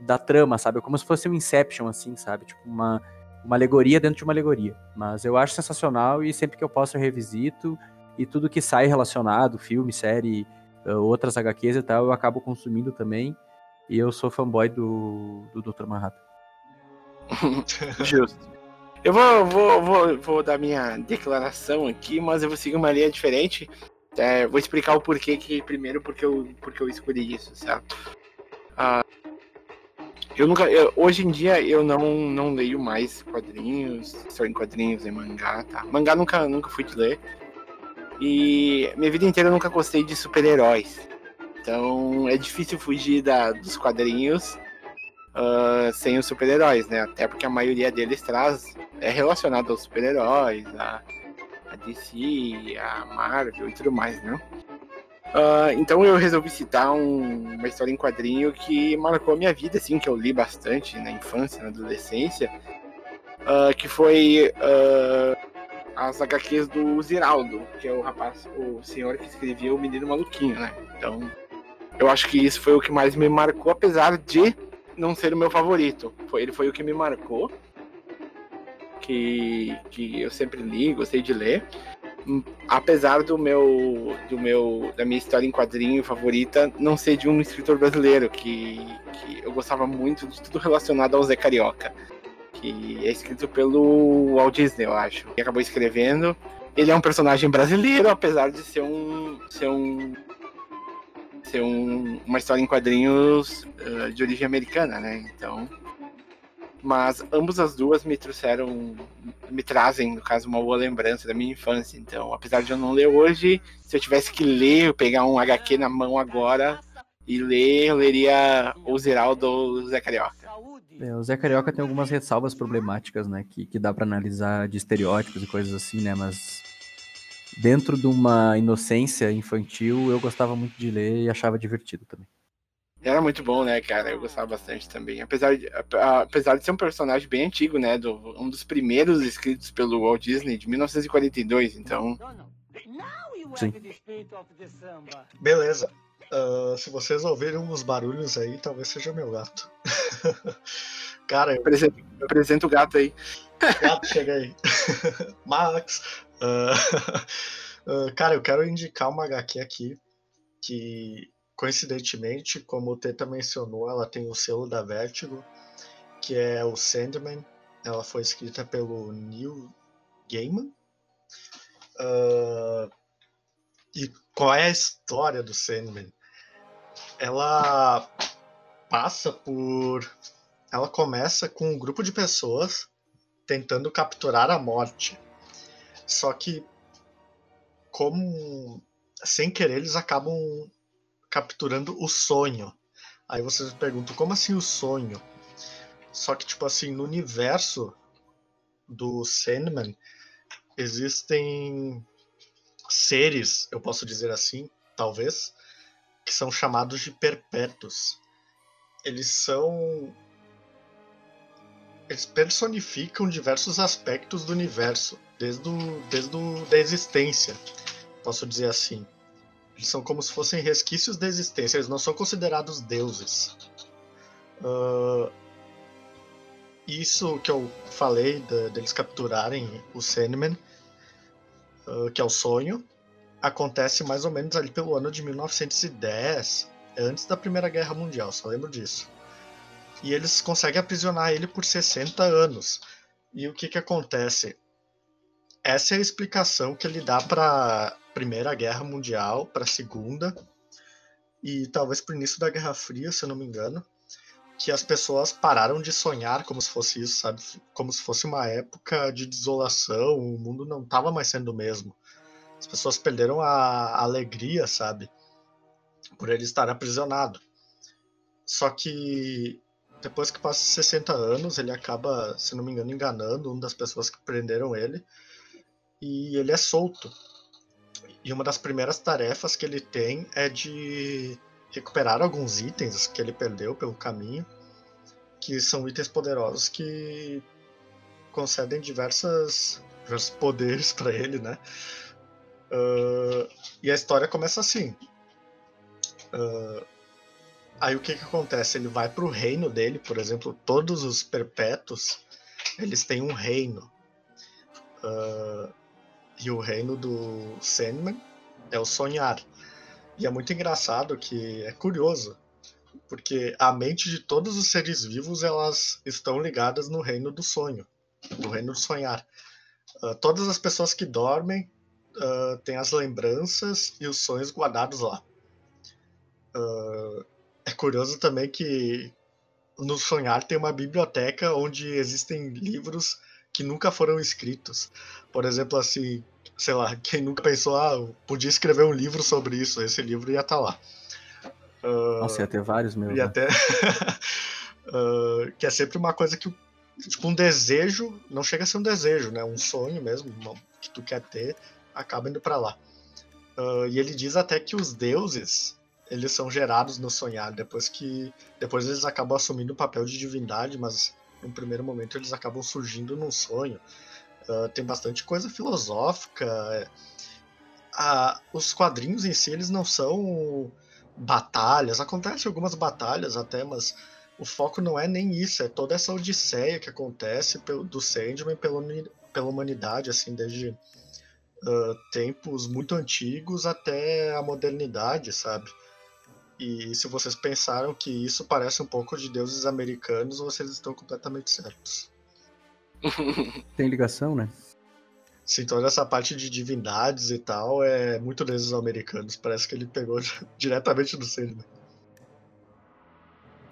da trama, sabe? Como se fosse um Inception, assim, sabe? Tipo, uma, uma alegoria dentro de uma alegoria. Mas eu acho sensacional e sempre que eu posso eu revisito, e tudo que sai relacionado, filme, série, outras HQs e tal, eu acabo consumindo também. E eu sou fanboy do, do Dr. Manhattan. Justo. Eu vou, vou, vou, vou dar minha declaração aqui, mas eu vou seguir uma linha diferente. É, vou explicar o porquê que primeiro porque eu, porque eu escolhi isso, certo? Ah, eu nunca, eu, hoje em dia eu não, não leio mais quadrinhos, só em quadrinhos, em mangá, tá? Mangá nunca, nunca fui de ler. E minha vida inteira eu nunca gostei de super-heróis. Então é difícil fugir da, dos quadrinhos uh, sem os super-heróis, né? Até porque a maioria deles traz é relacionado aos super-heróis, a, a DC, a Marvel e tudo mais, né? Uh, então eu resolvi citar um, uma história em quadrinho que marcou a minha vida, assim, que eu li bastante na infância, na adolescência, uh, que foi as HQs do Ziraldo, que é o rapaz, o senhor que escrevia o Menino Maluquinho, né? Então, eu acho que isso foi o que mais me marcou, apesar de não ser o meu favorito. Foi, ele foi o que me marcou. Que, que eu sempre li, gostei de ler. Hum, apesar do meu, do meu da minha história em quadrinho favorita não ser de um escritor brasileiro, que, que eu gostava muito de tudo relacionado ao Zé Carioca. Que é escrito pelo Walt Disney, eu acho. E acabou escrevendo. Ele é um personagem brasileiro, apesar de ser um, ser um ser um, uma história em quadrinhos uh, de origem americana, né? Então. Mas ambas as duas me trouxeram, me trazem, no caso, uma boa lembrança da minha infância. Então, apesar de eu não ler hoje, se eu tivesse que ler, pegar um HQ na mão agora e ler, eu leria o Zeraldo do Zé Carioca. É, o Zé Carioca tem algumas ressalvas problemáticas, né? Que, que dá para analisar de estereótipos e coisas assim, né? Mas dentro de uma inocência infantil, eu gostava muito de ler e achava divertido também. Era muito bom, né, cara? Eu gostava bastante também. Apesar de, apesar de ser um personagem bem antigo, né? Do, um dos primeiros escritos pelo Walt Disney, de 1942, então. Sim. Beleza. Uh, se vocês ouvirem uns barulhos aí, talvez seja meu gato. cara, eu... Apresenta, apresenta o gato aí. Gato, chega aí. Max, Uh, uh, cara, eu quero indicar uma HQ aqui que, coincidentemente, como o Teta mencionou, ela tem o selo da Vertigo, que é o Sandman. Ela foi escrita pelo Neil Gaiman. Uh, e qual é a história do Sandman? Ela passa por. Ela começa com um grupo de pessoas tentando capturar a morte. Só que, como sem querer, eles acabam capturando o sonho. Aí vocês perguntam, como assim o sonho? Só que, tipo assim, no universo do Sandman, existem seres, eu posso dizer assim, talvez, que são chamados de perpétuos. Eles são. Eles personificam diversos aspectos do universo desde, o, desde o, da existência, posso dizer assim. Eles são como se fossem resquícios da existência, eles não são considerados deuses. Uh, isso que eu falei de, deles capturarem o Sandman, uh, que é o sonho, acontece mais ou menos ali pelo ano de 1910, antes da Primeira Guerra Mundial, só lembro disso. E eles conseguem aprisionar ele por 60 anos. E o que, que acontece? Essa é a explicação que ele dá para Primeira Guerra Mundial, para a Segunda e talvez para o início da Guerra Fria, se eu não me engano, que as pessoas pararam de sonhar como se fosse isso, sabe? Como se fosse uma época de desolação, o mundo não estava mais sendo o mesmo. As pessoas perderam a alegria, sabe? Por ele estar aprisionado. Só que depois que passa 60 anos, ele acaba, se não me engano, enganando uma das pessoas que prenderam ele e ele é solto. E uma das primeiras tarefas que ele tem é de recuperar alguns itens que ele perdeu pelo caminho, que são itens poderosos que concedem diversas, diversos poderes para ele, né? Uh, e a história começa assim. Uh, aí o que que acontece? Ele vai para o reino dele, por exemplo, todos os perpétuos, eles têm um reino. Uh, e o reino do Sandman é o sonhar. E é muito engraçado que é curioso, porque a mente de todos os seres vivos elas estão ligadas no reino do sonho, no reino do sonhar. Uh, todas as pessoas que dormem uh, têm as lembranças e os sonhos guardados lá. Uh, é curioso também que no sonhar tem uma biblioteca onde existem livros que nunca foram escritos. Por exemplo, assim, sei lá, quem nunca pensou, ah, podia escrever um livro sobre isso, esse livro ia estar tá lá. Uh, Nossa, ia ter vários mesmo. Ia né? ter. uh, que é sempre uma coisa que, tipo, um desejo, não chega a ser um desejo, né? Um sonho mesmo, que tu quer ter, acaba indo para lá. Uh, e ele diz até que os deuses, eles são gerados no sonhar, depois que. Depois eles acabam assumindo o papel de divindade, mas no primeiro momento eles acabam surgindo num sonho. Uh, tem bastante coisa filosófica. Uh, os quadrinhos em si, eles não são batalhas. Acontecem algumas batalhas até, mas o foco não é nem isso. É toda essa odisseia que acontece pelo, do Sandman pela, pela humanidade, assim, desde uh, tempos muito antigos até a modernidade, sabe? E se vocês pensaram que isso parece um pouco de deuses americanos, vocês estão completamente certos. Tem ligação, né? Sim, toda essa parte de divindades e tal é muito deuses americanos. Parece que ele pegou diretamente do Sandman.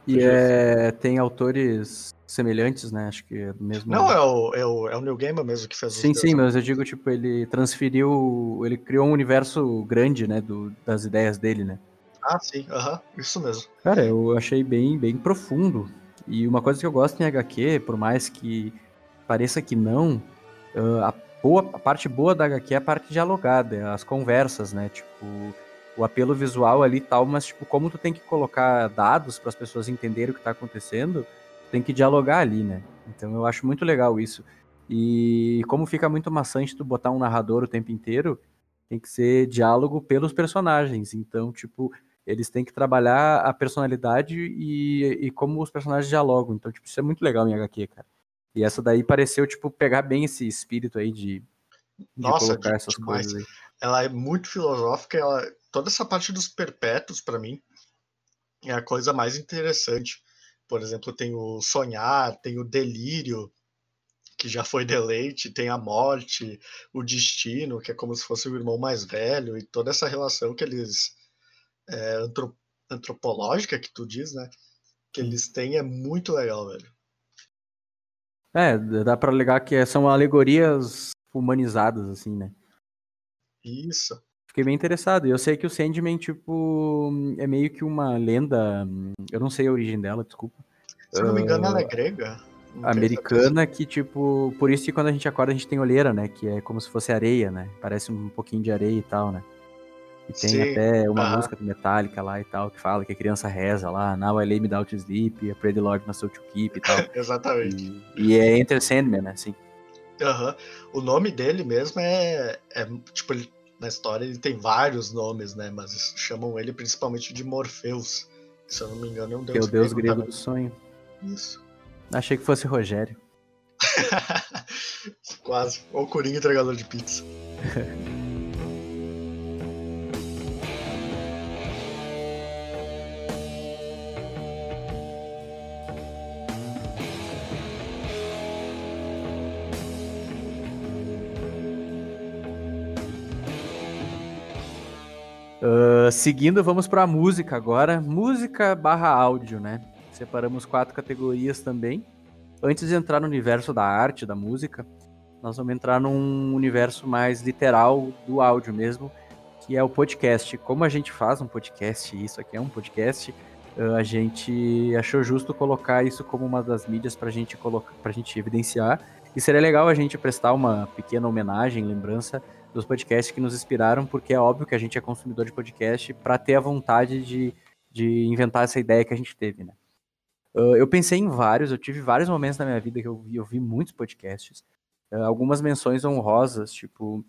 E é, tem autores semelhantes, né? Acho que é do mesmo. Não, é o, é o, é o Neil Gaiman mesmo que fez Sim, sim, mas eu digo, tipo, ele transferiu. Ele criou um universo grande, né? Do, das ideias dele, né? Ah, sim, uh -huh, isso mesmo. Cara, eu achei bem, bem profundo. E uma coisa que eu gosto em HQ, por mais que pareça que não, uh, a, boa, a parte boa da HQ é a parte dialogada, é as conversas, né? Tipo, o apelo visual ali e tal, mas tipo, como tu tem que colocar dados para as pessoas entenderem o que está acontecendo, tem que dialogar ali, né? Então eu acho muito legal isso. E como fica muito maçante tu botar um narrador o tempo inteiro, tem que ser diálogo pelos personagens. Então, tipo, eles têm que trabalhar a personalidade e, e como os personagens dialogam. Então, tipo, isso é muito legal em HQ, cara. E essa daí pareceu, tipo, pegar bem esse espírito aí de, de Nossa, colocar essas demais. coisas aí. Ela é muito filosófica, ela, toda essa parte dos perpétuos, para mim, é a coisa mais interessante. Por exemplo, tem o sonhar, tem o delírio, que já foi deleite, tem a morte, o destino, que é como se fosse o irmão mais velho, e toda essa relação que eles. É, antropológica que tu diz, né? Que eles têm é muito legal, velho. É, dá pra ligar que são alegorias humanizadas, assim, né? Isso. Fiquei bem interessado. E eu sei que o Sandman, tipo, é meio que uma lenda. Eu não sei a origem dela, desculpa. Se eu não me engano, ela é grega. Americana, que, tipo, por isso que quando a gente acorda a gente tem olheira, né? Que é como se fosse areia, né? Parece um pouquinho de areia e tal, né? E tem Sim. até uma música metálica lá e tal, que fala que a criança reza lá, Now I lay me down to sleep, I pray the Lord my soul to keep e tal. Exatamente. E, e, é Enter Sandman, né, assim. Uhum. O nome dele mesmo é, é tipo, ele, na história ele tem vários nomes, né, mas chamam ele principalmente de Morpheus, se eu não me engano é um deus é o deus grego, grego do sonho. Isso. Achei que fosse Rogério. Quase. Ou Coringa entregador de pizza. Uh, seguindo, vamos para música agora. Música barra áudio, né? Separamos quatro categorias também. Antes de entrar no universo da arte, da música, nós vamos entrar num universo mais literal do áudio mesmo, que é o podcast. Como a gente faz um podcast, isso aqui é um podcast, uh, a gente achou justo colocar isso como uma das mídias para gente colocar, para gente evidenciar. E seria legal a gente prestar uma pequena homenagem, lembrança dos podcasts que nos inspiraram, porque é óbvio que a gente é consumidor de podcast para ter a vontade de, de inventar essa ideia que a gente teve, né? Uh, eu pensei em vários, eu tive vários momentos na minha vida que eu vi, eu muitos podcasts. Uh, algumas menções honrosas, tipo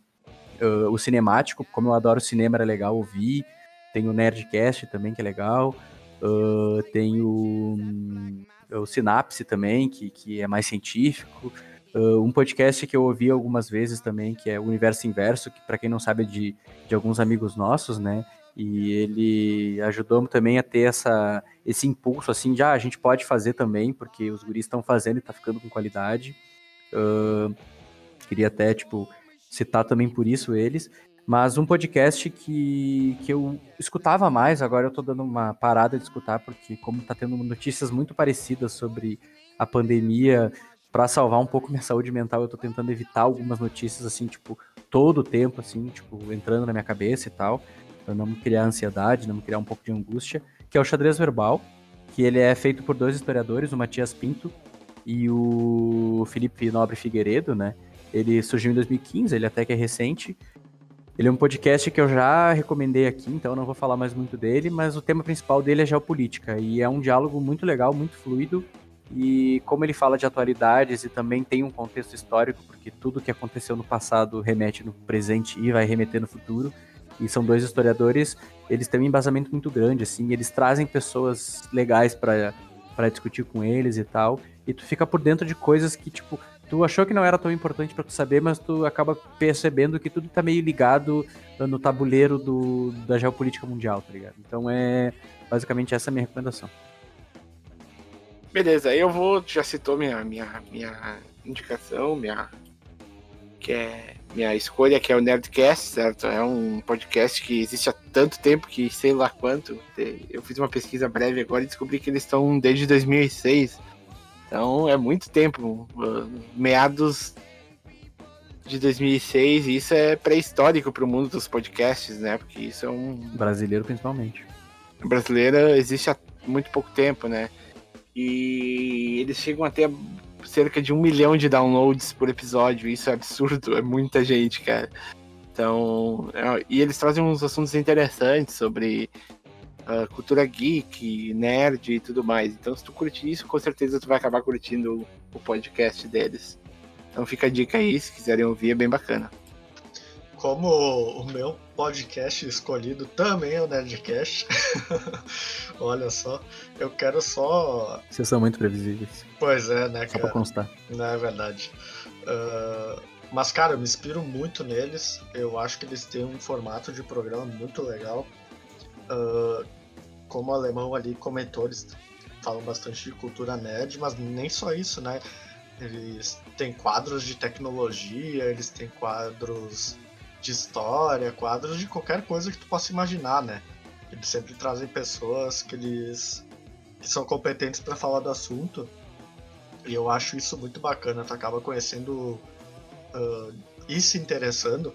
uh, o cinemático, como eu adoro cinema, era legal ouvir. Tem o Nerdcast também, que é legal. tem o, um, o Sinapse também, que, que é mais científico. Uh, um podcast que eu ouvi algumas vezes também, que é o Universo Inverso, que para quem não sabe é de, de alguns amigos nossos, né? E ele ajudou também a ter essa, esse impulso, assim, de ah, a gente pode fazer também, porque os guris estão fazendo e tá ficando com qualidade. Uh, queria até, tipo, citar também por isso eles. Mas um podcast que, que eu escutava mais, agora eu tô dando uma parada de escutar, porque como tá tendo notícias muito parecidas sobre a pandemia, para salvar um pouco minha saúde mental, eu tô tentando evitar algumas notícias, assim, tipo, todo o tempo, assim, tipo, entrando na minha cabeça e tal, para não me criar ansiedade, não me criar um pouco de angústia, que é o Xadrez Verbal, que ele é feito por dois historiadores, o Matias Pinto e o Felipe Nobre Figueiredo, né? Ele surgiu em 2015, ele até que é recente. Ele é um podcast que eu já recomendei aqui, então não vou falar mais muito dele, mas o tema principal dele é geopolítica e é um diálogo muito legal, muito fluido e como ele fala de atualidades e também tem um contexto histórico, porque tudo que aconteceu no passado remete no presente e vai remeter no futuro. E são dois historiadores, eles têm um embasamento muito grande, assim, eles trazem pessoas legais para discutir com eles e tal. E tu fica por dentro de coisas que, tipo, tu achou que não era tão importante para tu saber, mas tu acaba percebendo que tudo tá meio ligado no tabuleiro do, da geopolítica mundial, tá ligado? Então é basicamente essa a minha recomendação. Beleza, eu vou. Já citou minha, minha, minha indicação, minha. Que é minha escolha, que é o Nerdcast, certo? É um podcast que existe há tanto tempo que sei lá quanto. Eu fiz uma pesquisa breve agora e descobri que eles estão desde 2006. Então é muito tempo. Meados de 2006, e isso é pré-histórico para o mundo dos podcasts, né? Porque isso é um. Brasileiro, principalmente. Brasileira existe há muito pouco tempo, né? E eles chegam a ter cerca de um milhão de downloads por episódio. Isso é absurdo, é muita gente, cara. Então, é, e eles trazem uns assuntos interessantes sobre uh, cultura geek, nerd e tudo mais. Então, se tu curtir isso, com certeza tu vai acabar curtindo o podcast deles. Então fica a dica aí, se quiserem ouvir, é bem bacana como o meu podcast escolhido também é o Nerdcast, olha só, eu quero só. Vocês são muito previsíveis. Pois é, né, cara? Só pra constar. Não é verdade. Uh, mas, cara, eu me inspiro muito neles. Eu acho que eles têm um formato de programa muito legal. Uh, como o alemão ali comentou, eles falam bastante de cultura nerd, mas nem só isso, né? Eles têm quadros de tecnologia, eles têm quadros de história, quadros de qualquer coisa que tu possa imaginar, né? Eles sempre trazem pessoas que eles que são competentes para falar do assunto. E eu acho isso muito bacana. Tu acaba conhecendo uh, e se interessando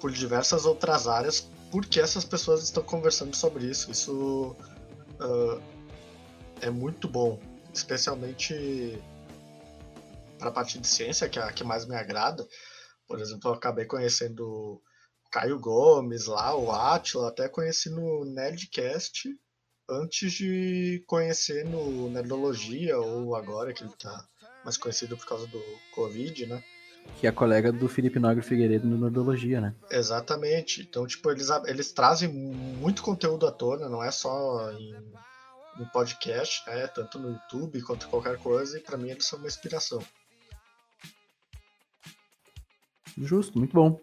por diversas outras áreas porque essas pessoas estão conversando sobre isso. Isso uh, é muito bom, especialmente para a parte de ciência, que é a que mais me agrada. Por exemplo, eu acabei conhecendo Caio Gomes lá, o Atila, até conheci no Nerdcast antes de conhecer no Nerdologia, ou agora que ele tá mais conhecido por causa do Covid, né? Que é colega do Felipe Nobre Figueiredo no Nerdologia, né? Exatamente. Então, tipo, eles, eles trazem muito conteúdo à tona, não é só em, em podcast, né? Tanto no YouTube quanto qualquer coisa, e para mim eles são uma inspiração. Justo, muito bom.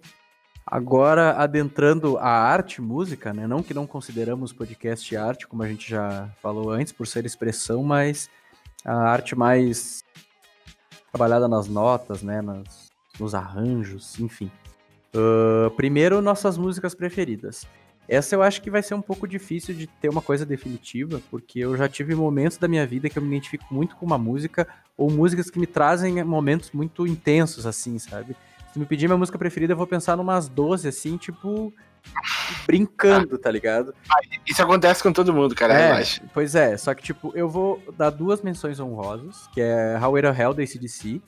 Agora, adentrando a arte música, né? Não que não consideramos podcast arte, como a gente já falou antes, por ser expressão, mas a arte mais trabalhada nas notas, né? Nas, nos arranjos, enfim. Uh, primeiro, nossas músicas preferidas. Essa eu acho que vai ser um pouco difícil de ter uma coisa definitiva, porque eu já tive momentos da minha vida que eu me identifico muito com uma música, ou músicas que me trazem momentos muito intensos, assim, sabe? Se me pedir minha música preferida, eu vou pensar numas 12, assim, tipo, brincando, tá ligado? Ah, isso acontece com todo mundo, cara, é, relaxa. Pois é, só que, tipo, eu vou dar duas menções honrosas, que é How It Hell da ACDC,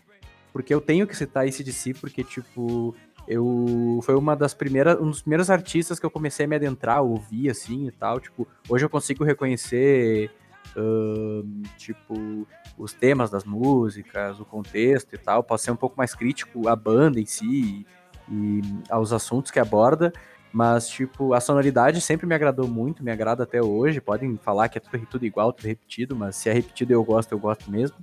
porque eu tenho que citar ACDC, porque, tipo, eu foi uma das primeiras, um dos primeiros artistas que eu comecei a me adentrar, ouvir, assim, e tal, tipo, hoje eu consigo reconhecer Tipo, os temas das músicas, o contexto e tal. Posso ser um pouco mais crítico à banda em si e, e aos assuntos que aborda, mas, tipo, a sonoridade sempre me agradou muito, me agrada até hoje. Podem falar que é tudo, tudo igual, tudo repetido, mas se é repetido eu gosto, eu gosto mesmo.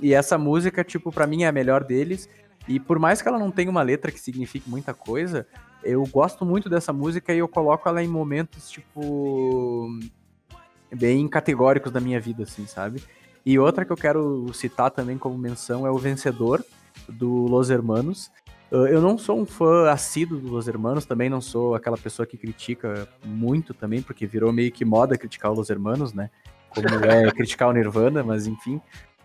E essa música, tipo, para mim é a melhor deles. E por mais que ela não tenha uma letra que signifique muita coisa, eu gosto muito dessa música e eu coloco ela em momentos, tipo, bem categóricos da minha vida, assim, sabe? E outra que eu quero citar também como menção é o Vencedor, do Los Hermanos. Eu não sou um fã assíduo dos Los Hermanos, também não sou aquela pessoa que critica muito também, porque virou meio que moda criticar os Los Hermanos, né? Como é criticar o Nirvana, mas enfim.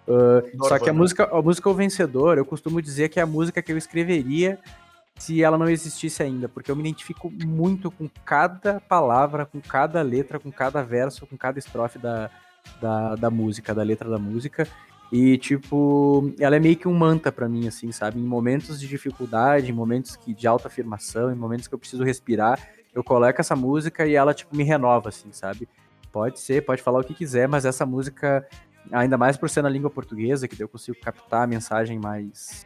Uh, só que a música, a música O Vencedor, eu costumo dizer que é a música que eu escreveria se ela não existisse ainda, porque eu me identifico muito com cada palavra, com cada letra, com cada verso, com cada estrofe da, da, da música, da letra da música. E, tipo, ela é meio que um manta para mim, assim, sabe? Em momentos de dificuldade, em momentos que, de alta afirmação, em momentos que eu preciso respirar, eu coloco essa música e ela, tipo, me renova, assim, sabe? Pode ser, pode falar o que quiser, mas essa música, ainda mais por ser na língua portuguesa, que eu consigo captar a mensagem mais.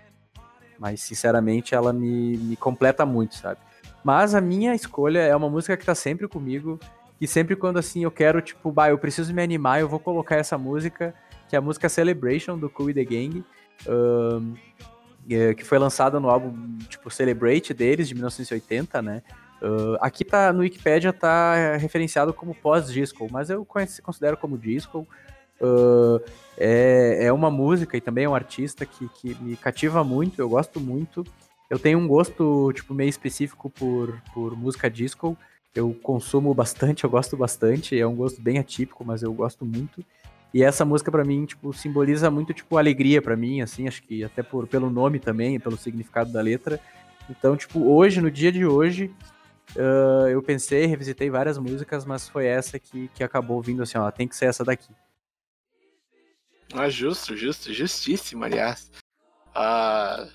Mas, sinceramente, ela me, me completa muito, sabe? Mas a minha escolha é uma música que tá sempre comigo. E sempre quando, assim, eu quero, tipo, bah, eu preciso me animar, eu vou colocar essa música que é a música Celebration do Cool the Gang, um, que foi lançada no álbum tipo Celebrate deles de 1980, né? Uh, aqui tá no Wikipedia tá referenciado como pós-disco, mas eu considero como disco. Uh, é, é uma música e também é um artista que, que me cativa muito, eu gosto muito. Eu tenho um gosto tipo meio específico por, por música disco. Eu consumo bastante, eu gosto bastante. É um gosto bem atípico, mas eu gosto muito. E essa música para mim, tipo, simboliza muito tipo alegria para mim, assim, acho que até por pelo nome também, pelo significado da letra. Então, tipo, hoje, no dia de hoje, uh, eu pensei, revisitei várias músicas, mas foi essa que, que acabou vindo assim, ó, tem que ser essa daqui. Ah, justo, justo, justíssimo, aliás. Uh,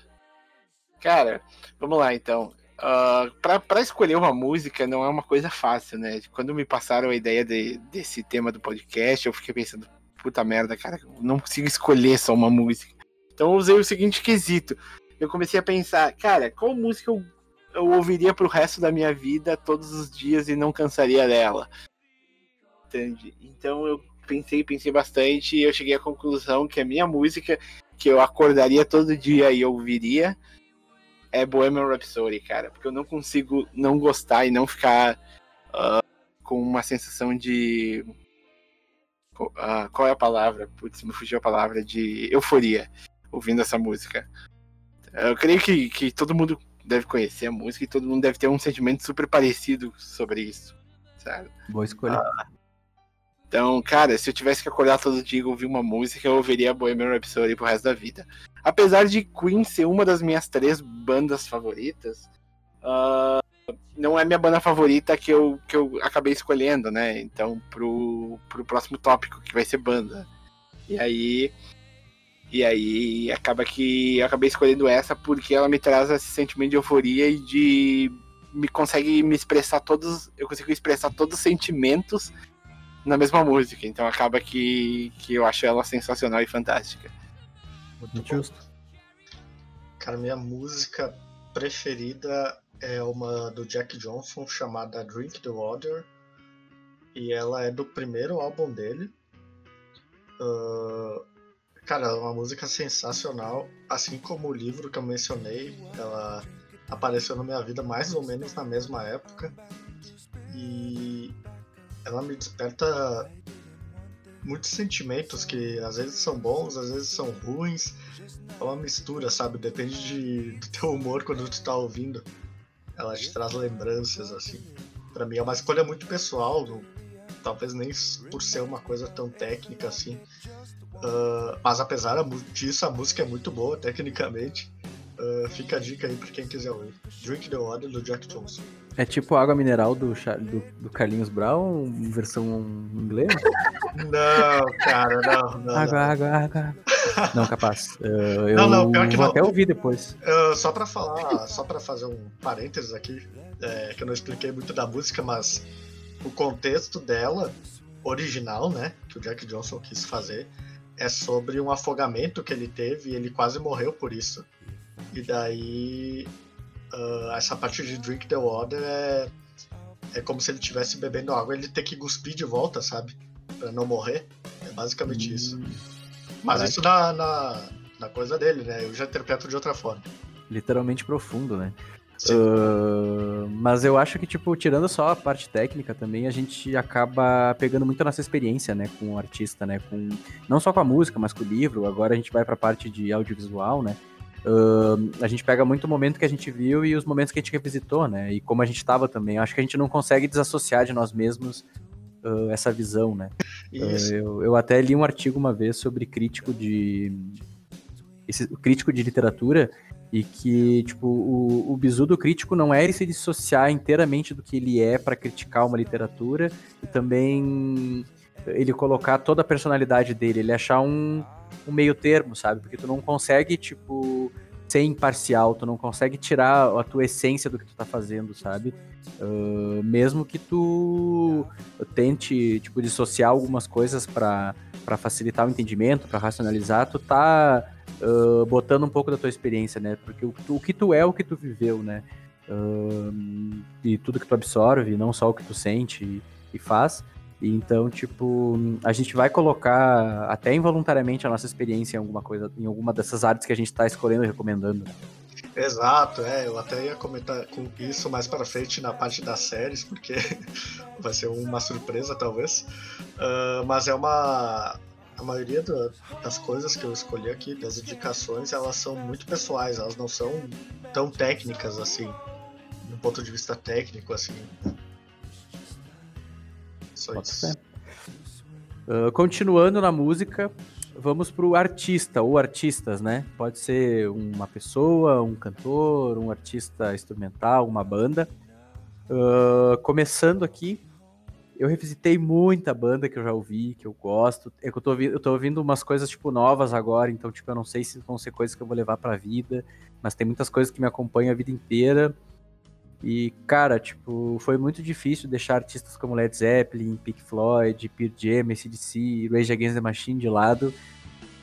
cara, vamos lá então. Uh, para escolher uma música não é uma coisa fácil, né? Quando me passaram a ideia de, desse tema do podcast, eu fiquei pensando, puta merda, cara, não consigo escolher só uma música. Então eu usei o seguinte quesito. Eu comecei a pensar, cara, qual música eu, eu ouviria pro resto da minha vida todos os dias e não cansaria dela? Entende? Então eu pensei, pensei bastante e eu cheguei à conclusão que a minha música que eu acordaria todo dia e ouviria é Bohemian Rhapsody, cara, porque eu não consigo não gostar e não ficar uh, com uma sensação de Uh, qual é a palavra? Putz, me fugiu a palavra de euforia ouvindo essa música. Eu creio que, que todo mundo deve conhecer a música e todo mundo deve ter um sentimento super parecido sobre isso, sabe? Boa escolha. Uh, então, cara, se eu tivesse que acordar todo dia e ouvir uma música, eu ouviria Bohemian Rhapsody pro resto da vida. Apesar de Queen ser uma das minhas três bandas favoritas, uh, não é minha banda favorita que eu, que eu acabei escolhendo, né? Então, pro, pro próximo tópico, que vai ser banda. E aí. E aí acaba que eu acabei escolhendo essa porque ela me traz esse sentimento de euforia e de. me consegue me expressar todos. Eu consigo expressar todos os sentimentos na mesma música. Então acaba que, que eu acho ela sensacional e fantástica. Muito justo. Cara, minha música preferida é uma do Jack Johnson chamada Drink the Water e ela é do primeiro álbum dele. Uh, cara, é uma música sensacional, assim como o livro que eu mencionei, ela apareceu na minha vida mais ou menos na mesma época e ela me desperta muitos sentimentos que às vezes são bons, às vezes são ruins. É uma mistura, sabe? Depende de, do teu humor quando tu tá ouvindo ela te traz lembranças, assim. Para mim é uma escolha muito pessoal, não, talvez nem por ser uma coisa tão técnica assim. Uh, mas apesar disso, a música é muito boa tecnicamente. Uh, fica a dica aí pra quem quiser ouvir. Drink the Water do Jack Johnson. É tipo água mineral do, do, do Carlinhos Brown, versão inglesa? Não, cara, não. não água, não. água, água. Não, capaz. Uh, eu não, não, pior que vou não. até ouvir depois. Uh, só pra falar, só pra fazer um parênteses aqui, é, que eu não expliquei muito da música, mas o contexto dela, original, né, que o Jack Johnson quis fazer, é sobre um afogamento que ele teve e ele quase morreu por isso. E daí uh, essa parte de drink the water é, é como se ele estivesse bebendo água e ele ter que cuspir de volta, sabe? Pra não morrer. É basicamente hum, isso. Mas caraca. isso na, na, na, coisa dele, né? Eu já interpreto de outra forma. Literalmente profundo, né? Uh, mas eu acho que, tipo, tirando só a parte técnica também, a gente acaba pegando muito a nossa experiência, né, com o artista, né, com não só com a música, mas com o livro. Agora a gente vai para a parte de audiovisual, né. Uh, a gente pega muito o momento que a gente viu e os momentos que a gente revisitou, né, e como a gente estava também. Acho que a gente não consegue desassociar de nós mesmos uh, essa visão, né. eu, eu até li um artigo uma vez sobre crítico de esse crítico de literatura e que, tipo, o, o bizu do crítico não é ele se dissociar inteiramente do que ele é para criticar uma literatura e também ele colocar toda a personalidade dele, ele achar um, um meio termo, sabe? Porque tu não consegue, tipo, ser imparcial, tu não consegue tirar a tua essência do que tu tá fazendo, sabe? Uh, mesmo que tu tente, tipo, dissociar algumas coisas para facilitar o entendimento, para racionalizar, tu tá uh, botando um pouco da tua experiência, né? Porque o, o que tu é, o que tu viveu, né? Uh, e tudo que tu absorve, não só o que tu sente e, e faz. Então, tipo, a gente vai colocar até involuntariamente a nossa experiência em alguma coisa, em alguma dessas artes que a gente está escolhendo e recomendando. Né? Exato, é. Eu até ia comentar com isso mais para frente na parte das séries, porque vai ser uma surpresa talvez. Uh, mas é uma a maioria do, das coisas que eu escolhi aqui, das indicações, elas são muito pessoais, elas não são tão técnicas assim, do ponto de vista técnico, assim. Só Pode isso. Ser. Uh, continuando na música, vamos pro artista ou artistas, né? Pode ser uma pessoa, um cantor, um artista instrumental, uma banda. Uh, começando aqui eu revisitei muita banda que eu já ouvi, que eu gosto. É que eu tô, ouvindo, eu tô ouvindo umas coisas, tipo, novas agora, então, tipo, eu não sei se vão ser coisas que eu vou levar pra vida, mas tem muitas coisas que me acompanham a vida inteira. E, cara, tipo, foi muito difícil deixar artistas como Led Zeppelin, Pink Floyd, Pearl Jam, ACDC, Rage Against the Machine de lado.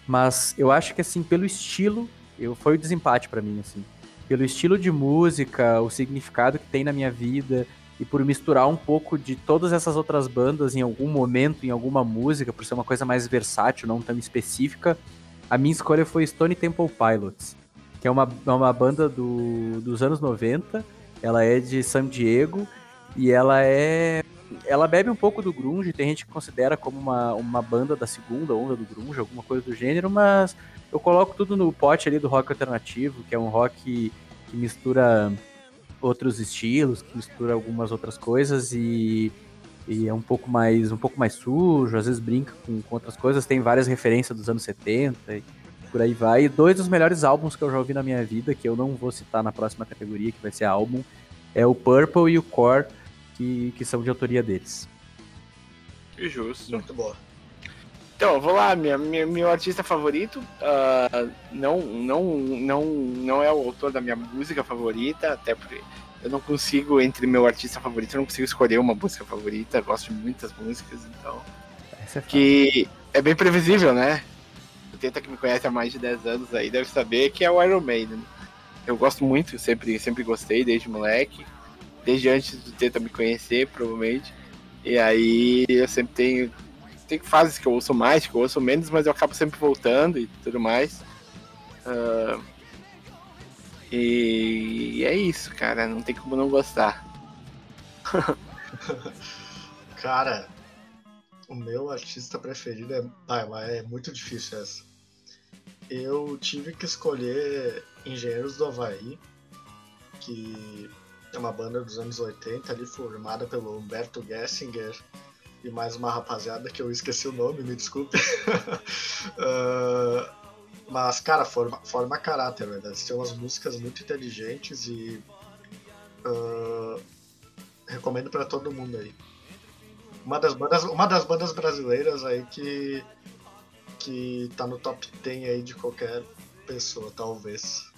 Mas eu acho que, assim, pelo estilo, eu, foi o desempate para mim, assim. Pelo estilo de música, o significado que tem na minha vida, e por misturar um pouco de todas essas outras bandas em algum momento, em alguma música, por ser uma coisa mais versátil, não tão específica, a minha escolha foi Stone Temple Pilots, que é uma, é uma banda do, dos anos 90, ela é de San Diego e ela é ela bebe um pouco do grunge, tem gente que considera como uma, uma banda da segunda onda do grunge, alguma coisa do gênero, mas eu coloco tudo no pote ali do rock alternativo, que é um rock que mistura outros estilos, que mistura algumas outras coisas e, e é um pouco mais um pouco mais sujo, às vezes brinca com, com outras coisas, tem várias referências dos anos 70 e por aí vai. E dois dos melhores álbuns que eu já ouvi na minha vida, que eu não vou citar na próxima categoria, que vai ser álbum, é o Purple e o Core, que, que são de autoria deles. Que justo. Muito boa. Então, vou lá, minha, minha, meu artista favorito uh, não, não, não, não é o autor da minha música favorita, até porque eu não consigo, entre meu artista favorito, eu não consigo escolher uma música favorita, gosto de muitas músicas, então. É que é bem previsível, né? O Tenta que me conhece há mais de 10 anos aí deve saber que é o Iron Maiden. Eu gosto muito, sempre, sempre gostei desde moleque, desde antes do Tenta me conhecer, provavelmente. E aí eu sempre tenho tem fases que eu ouço mais, que eu ouço menos, mas eu acabo sempre voltando e tudo mais. Uh, e é isso, cara. Não tem como não gostar. cara, o meu artista preferido é. Ah, é muito difícil essa. Eu tive que escolher Engenheiros do Havaí, que é uma banda dos anos 80 ali, formada pelo Humberto Gessinger e mais uma rapaziada que eu esqueci o nome, me desculpe. uh, mas, cara, forma, forma caráter, verdade. Tem umas músicas muito inteligentes e uh, recomendo para todo mundo aí. Uma das bandas, uma das bandas brasileiras aí que que tá no top 10 aí de qualquer pessoa, talvez.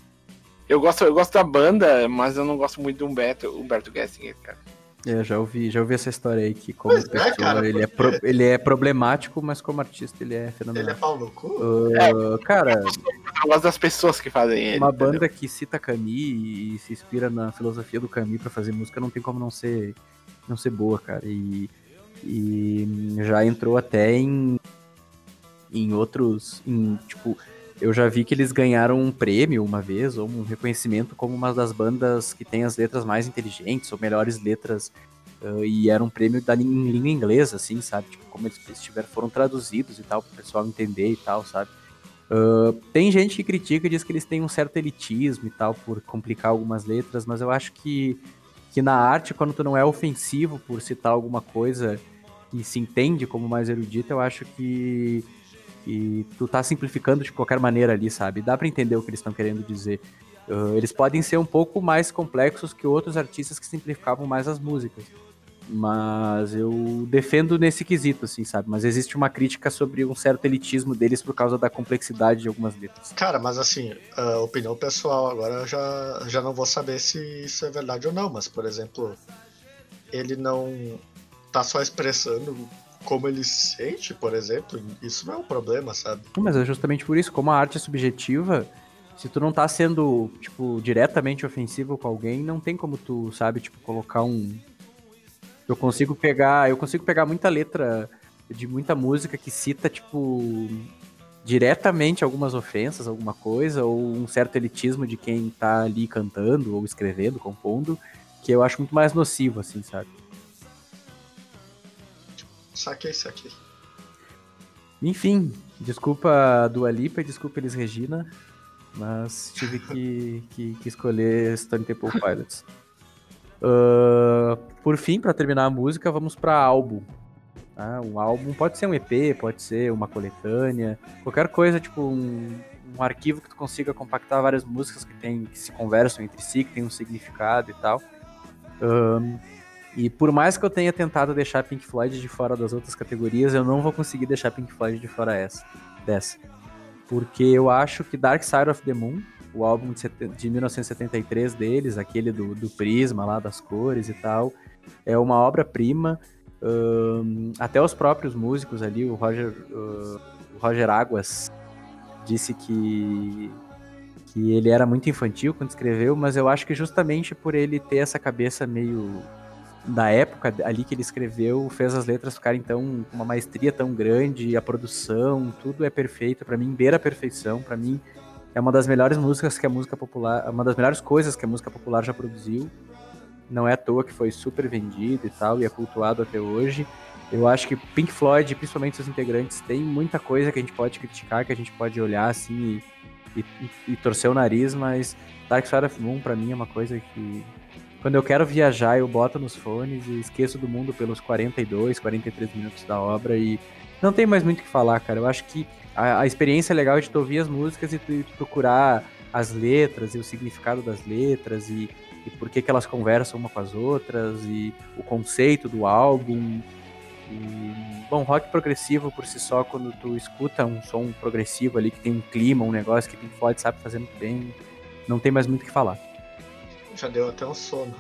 Eu gosto, eu gosto da banda, mas eu não gosto muito do Humberto, Humberto Gessinger, cara. É, já ouvi, já ouvi essa história aí que como pois pessoa, é, cara, ele, é pro, ele é problemático, mas como artista ele é fenomenal. Ele é pau no cu? Uh, é, cara, eu gosto das pessoas que fazem ele. Uma entendeu? banda que cita Camus e se inspira na filosofia do Camus para fazer música não tem como não ser não ser boa, cara. E, e já entrou até em em outros, em, tipo, eu já vi que eles ganharam um prêmio uma vez, ou um reconhecimento como uma das bandas que tem as letras mais inteligentes, ou melhores letras, uh, e era um prêmio da, em língua inglesa, assim, sabe? Tipo, como eles estiveram, foram traduzidos e tal, para o pessoal entender e tal, sabe? Uh, tem gente que critica e diz que eles têm um certo elitismo e tal, por complicar algumas letras, mas eu acho que, que na arte, quando tu não é ofensivo por citar alguma coisa que se entende como mais erudita, eu acho que e tu tá simplificando de qualquer maneira ali, sabe? Dá para entender o que eles estão querendo dizer. Uh, eles podem ser um pouco mais complexos que outros artistas que simplificavam mais as músicas. Mas eu defendo nesse quesito, assim, sabe? Mas existe uma crítica sobre um certo elitismo deles por causa da complexidade de algumas letras. Cara, mas assim, uh, opinião pessoal, agora eu já, já não vou saber se isso é verdade ou não, mas, por exemplo, ele não tá só expressando como ele sente, por exemplo, isso não é um problema, sabe? Mas é justamente por isso, como a arte é subjetiva, se tu não tá sendo, tipo, diretamente ofensivo com alguém, não tem como tu, sabe, tipo, colocar um. Eu consigo pegar. Eu consigo pegar muita letra de muita música que cita, tipo, diretamente algumas ofensas, alguma coisa, ou um certo elitismo de quem tá ali cantando, ou escrevendo, compondo, que eu acho muito mais nocivo, assim, sabe? Saquei, saquei. Enfim, desculpa a Dua Lipa e desculpa eles Regina, mas tive que, que, que escolher Stone Temple Pilots. Uh, por fim, para terminar a música, vamos para álbum. Ah, um álbum pode ser um EP, pode ser uma coletânea, qualquer coisa, tipo um, um arquivo que tu consiga compactar várias músicas que, tem, que se conversam entre si, que tem um significado e tal. Uh, e por mais que eu tenha tentado deixar Pink Floyd de fora das outras categorias, eu não vou conseguir deixar Pink Floyd de fora essa, dessa. Porque eu acho que Dark Side of the Moon, o álbum de, de 1973 deles, aquele do, do prisma lá, das cores e tal, é uma obra-prima. Um, até os próprios músicos ali, o Roger, uh, Roger Águas, disse que que ele era muito infantil quando escreveu, mas eu acho que justamente por ele ter essa cabeça meio da época ali que ele escreveu fez as letras ficarem tão uma maestria tão grande, a produção, tudo é perfeito para mim, beira a perfeição, para mim é uma das melhores músicas que a música popular, uma das melhores coisas que a música popular já produziu. Não é à toa que foi super vendido e tal e é cultuado até hoje. Eu acho que Pink Floyd, principalmente seus integrantes, tem muita coisa que a gente pode criticar, que a gente pode olhar assim e, e, e torcer o nariz, mas Dark Side of Moon para mim é uma coisa que quando eu quero viajar, eu boto nos fones e esqueço do mundo pelos 42, 43 minutos da obra e não tem mais muito o que falar, cara. Eu acho que a, a experiência é legal de tu ouvir as músicas e tu procurar as letras e o significado das letras e, e por que, que elas conversam uma com as outras e o conceito do álbum. E, bom, rock progressivo por si só, quando tu escuta um som progressivo ali que tem um clima, um negócio que tem Floyd sabe fazer muito bem, não tem mais muito o que falar. Já deu até um sono.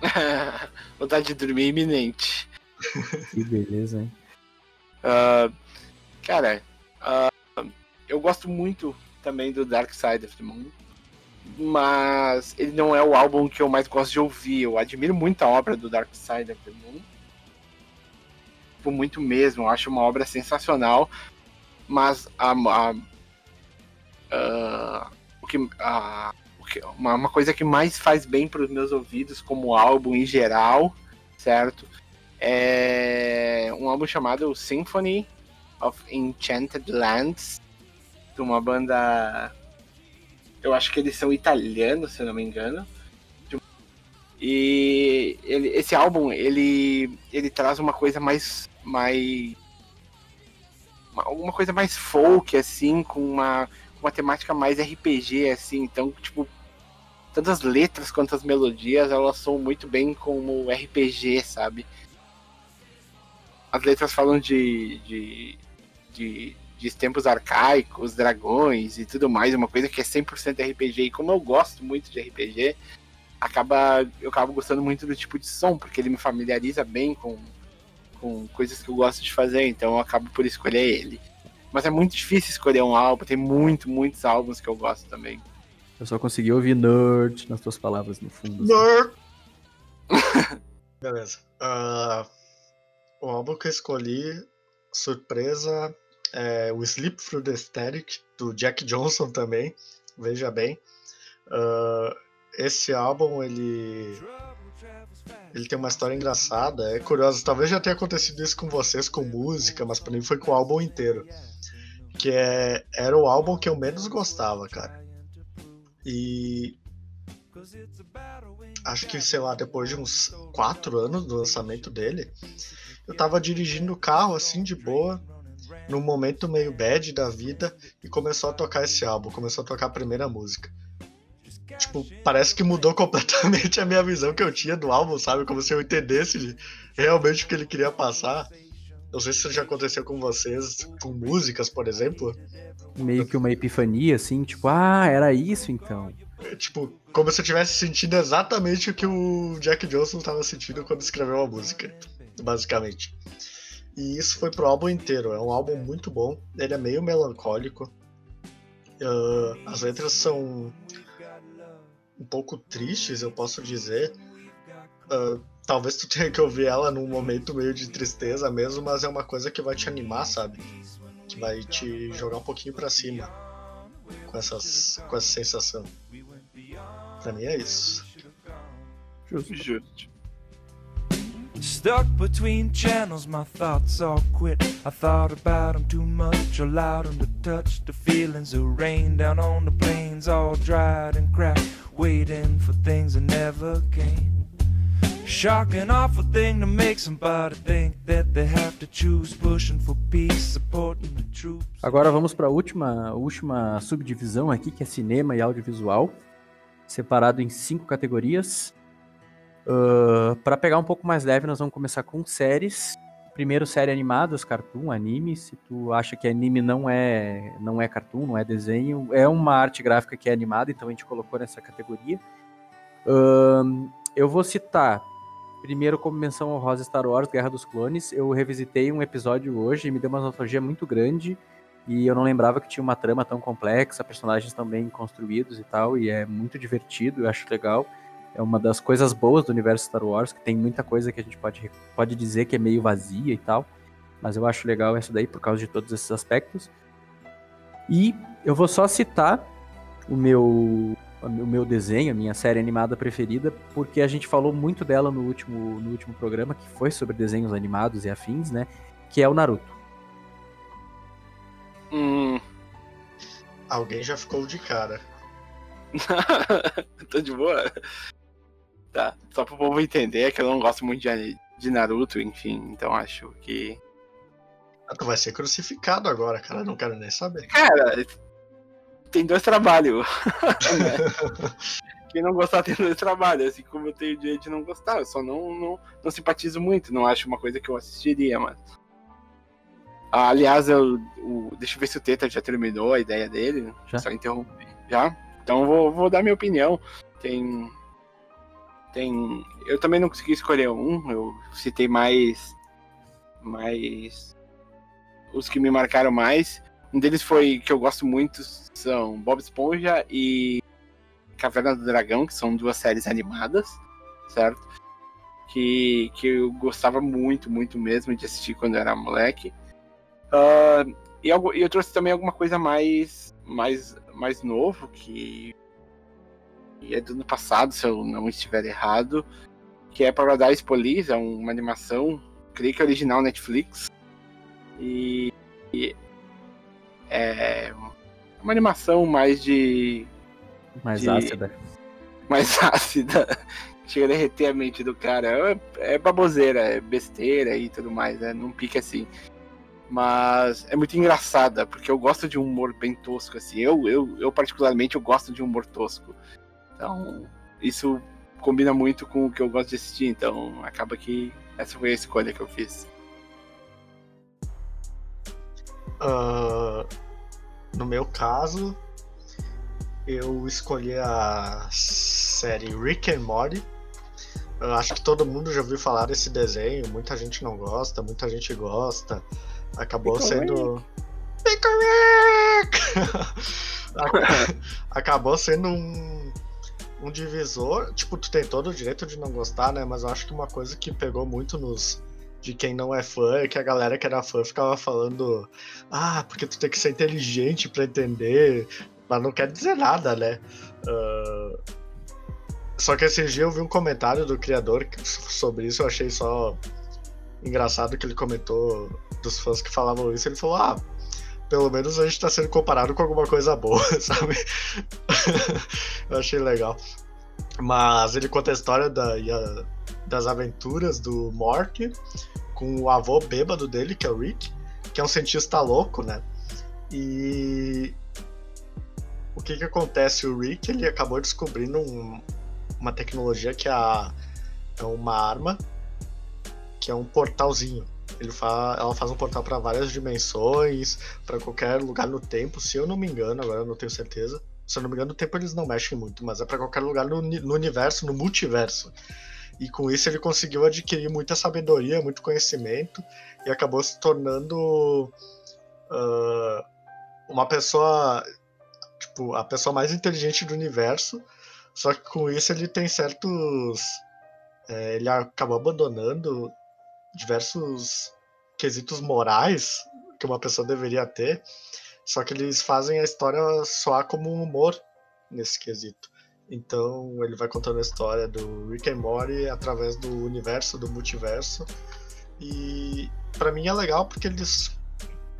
Vontade de dormir iminente. que beleza, hein? Uh, cara, uh, eu gosto muito também do Dark Side of the Moon. Mas ele não é o álbum que eu mais gosto de ouvir. Eu admiro muito a obra do Dark Side of the Moon. Por muito mesmo. Eu acho uma obra sensacional. Mas a, a, a, o que, a, uma, uma coisa que mais faz bem para os meus ouvidos, como álbum em geral, certo? É um álbum chamado Symphony of Enchanted Lands, de uma banda. Eu acho que eles são italianos, se não me engano. E ele, esse álbum, ele, ele traz uma coisa mais. mais uma, coisa mais folk, assim, com uma, uma temática mais RPG, assim. Então, tipo, tanto as letras quanto as melodias, elas são muito bem como RPG, sabe? As letras falam de, de, de, de tempos arcaicos, dragões e tudo mais, uma coisa que é 100% RPG. E como eu gosto muito de RPG, acaba, eu acabo gostando muito do tipo de som, porque ele me familiariza bem com, com coisas que eu gosto de fazer, então eu acabo por escolher ele. Mas é muito difícil escolher um álbum, tem muito, muitos álbuns que eu gosto também. Eu só consegui ouvir nerd nas tuas palavras no fundo. Assim. Nerd! Beleza. Uh, o álbum que eu escolhi, surpresa, É, o Sleep Through the Static, do Jack Johnson também, veja bem. Uh, esse álbum, ele ele tem uma história engraçada, é curioso. Talvez já tenha acontecido isso com vocês com música, mas para mim foi com o álbum inteiro. Que é, era o álbum que eu menos gostava, cara. E. Acho que, sei lá, depois de uns quatro anos do lançamento dele, eu tava dirigindo o carro assim de boa, num momento meio bad da vida, e começou a tocar esse álbum, começou a tocar a primeira música. Tipo, parece que mudou completamente a minha visão que eu tinha do álbum, sabe? Como se eu entendesse realmente o que ele queria passar. Não sei se isso já aconteceu com vocês, com músicas, por exemplo. Meio que uma epifania, assim, tipo, ah, era isso então. É, tipo, como se eu estivesse sentindo exatamente o que o Jack Johnson estava sentindo quando escreveu a música, basicamente. E isso foi pro álbum inteiro. É um álbum muito bom. Ele é meio melancólico. Uh, as letras são um pouco tristes, eu posso dizer. Uh, talvez tu tenha que ouvir ela num momento meio de tristeza mesmo, mas é uma coisa que vai te animar, sabe? Que vai te jogar um pouquinho para cima com, essas, com essa sensação. Pra mim é isso. Justo. Justo. Stuck between channels, my thoughts all quit. I thought about them too much, allowed them to touch the feelings of rain down on the plains, all dried and cracked, waiting for things that never came. Awful thing to make somebody think that they have to choose, pushing for peace, supporting the troops. Agora vamos para a última, última subdivisão aqui, que é cinema e audiovisual, separado em cinco categorias. Uh, para pegar um pouco mais leve, nós vamos começar com séries. Primeiro, série animadas, cartoon, anime. Se tu acha que anime não é, não é cartoon, não é desenho, é uma arte gráfica que é animada, então a gente colocou nessa categoria. Uh, eu vou citar, primeiro, como menção honrosa Star Wars Guerra dos Clones. Eu revisitei um episódio hoje e me deu uma nostalgia muito grande. E eu não lembrava que tinha uma trama tão complexa, personagens tão bem construídos e tal. E é muito divertido, eu acho legal é uma das coisas boas do universo Star Wars, que tem muita coisa que a gente pode, pode dizer que é meio vazia e tal. Mas eu acho legal essa daí por causa de todos esses aspectos. E eu vou só citar o meu, o meu desenho, a minha série animada preferida, porque a gente falou muito dela no último, no último programa, que foi sobre desenhos animados e afins, né? Que é o Naruto. Hum. Alguém já ficou de cara. Tô de boa. Tá, só pro povo entender é que eu não gosto muito de, de Naruto, enfim, então acho que. Ah, tu vai ser crucificado agora, cara, não quero nem saber. Cara, tem dois trabalhos. Quem não gostar tem dois trabalhos, assim como eu tenho o direito de não gostar, eu só não, não, não simpatizo muito, não acho uma coisa que eu assistiria, mas. Ah, aliás, eu, o, deixa eu ver se o Teta já terminou a ideia dele. Já? Só interromper. Já? Então vou, vou dar minha opinião. Tem tem. Eu também não consegui escolher um, eu citei mais. Mais. Os que me marcaram mais. Um deles foi que eu gosto muito são Bob Esponja e Caverna do Dragão, que são duas séries animadas, certo? Que, que eu gostava muito, muito mesmo de assistir quando eu era moleque. Uh, e, eu, eu trouxe também alguma coisa mais, mais, mais novo, que e é do ano passado, se eu não estiver errado, que é Paradise Police, é uma animação, creio que é original Netflix. E, e é uma animação mais de. Mais de, ácida. Mais ácida. Chega a derreter a mente do cara. É, é baboseira, é besteira e tudo mais, né? Não pique assim. Mas é muito engraçada, porque eu gosto de um humor bem tosco, assim. Eu, eu, eu particularmente, eu gosto de um humor tosco. Então, isso combina muito com o que eu gosto de assistir, então acaba que essa foi a escolha que eu fiz. Uh, no meu caso, eu escolhi a série Rick and Morty. Eu acho que todo mundo já ouviu falar desse desenho, muita gente não gosta, muita gente gosta. Acabou sendo. Pico Rick! Acabou sendo um um divisor. Tipo, tu tem todo o direito de não gostar, né? Mas eu acho que uma coisa que pegou muito nos de quem não é fã, é que a galera que era fã ficava falando, ah, porque tu tem que ser inteligente para entender, mas não quer dizer nada, né? Uh... Só que esse dia eu vi um comentário do criador sobre isso, eu achei só engraçado que ele comentou dos fãs que falavam isso, ele falou, ah, pelo menos a gente tá sendo comparado com alguma coisa boa, sabe? eu achei legal. Mas ele conta a história da, das aventuras do Mork com o avô bêbado dele, que é o Rick, que é um cientista louco, né? E o que que acontece? O Rick ele acabou descobrindo um, uma tecnologia que é, é uma arma, que é um portalzinho. Ele fa, ela faz um portal para várias dimensões, para qualquer lugar no tempo, se eu não me engano, agora eu não tenho certeza. Se eu não me engano, no tempo eles não mexem muito, mas é para qualquer lugar no, no universo, no multiverso. E com isso ele conseguiu adquirir muita sabedoria, muito conhecimento e acabou se tornando uh, uma pessoa, tipo, a pessoa mais inteligente do universo. Só que com isso ele tem certos. É, ele acabou abandonando diversos quesitos morais que uma pessoa deveria ter. Só que eles fazem a história soar como um humor nesse quesito. Então ele vai contando a história do Rick and Morty através do universo, do multiverso. E para mim é legal porque eles